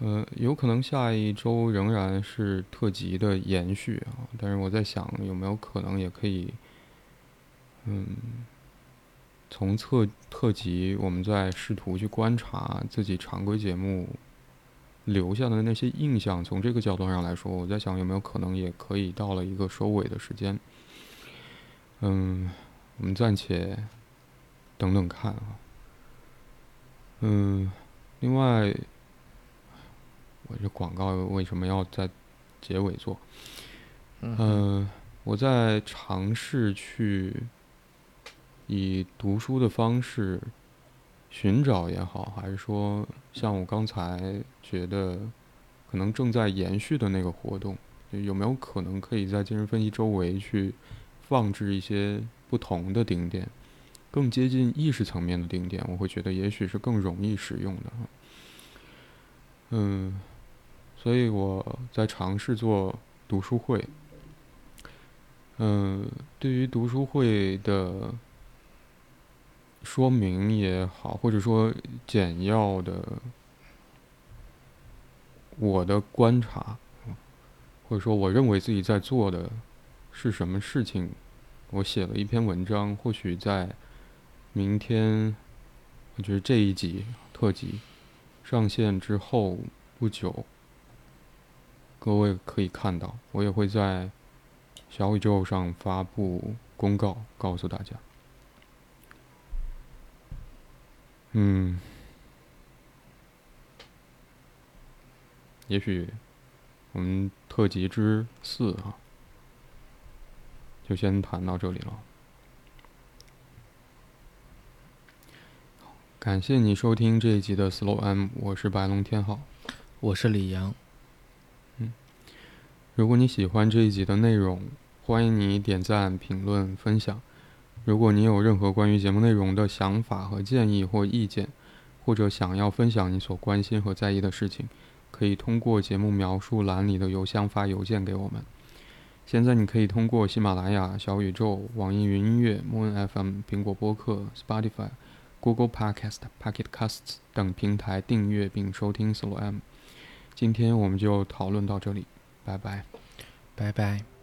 呃，有可能下一周仍然是特辑的延续啊，但是我在想有没有可能也可以，嗯，从特特辑我们再试图去观察自己常规节目留下的那些印象，从这个角度上来说，我在想有没有可能也可以到了一个收尾的时间。嗯，我们暂且等等看啊。嗯，另外，我这广告为什么要在结尾做？嗯嗯、我在尝试去以读书的方式寻找也好，还是说像我刚才觉得可能正在延续的那个活动，有没有可能可以在精神分析周围去放置一些不同的顶点，更接近意识层面的顶点？我会觉得也许是更容易使用的。嗯，所以我在尝试做读书会。嗯，对于读书会的说明也好，或者说简要的我的观察，或者说我认为自己在做的是什么事情，我写了一篇文章，或许在明天，就是这一集特辑上线之后不久，各位可以看到，我也会在小宇宙上发布公告，告诉大家。嗯，也许我们特辑之四啊，就先谈到这里了。感谢你收听这一集的 Slow M，我是白龙天浩。我是李阳，嗯如果你喜欢这一集的内容，欢迎你点赞、评论、分享。如果你有任何关于节目内容的想法和建议或意见，或者想要分享你所关心和在意的事情，可以通过节目描述栏里的邮箱发邮件给我们。现在你可以通过喜马拉雅、小宇宙、网易云音乐、Moon FM、苹果播客、Spotify Google Podcast、Pocket Casts 等平台订阅并收听 Solo M。今天我们就讨论到这里，拜拜。拜拜。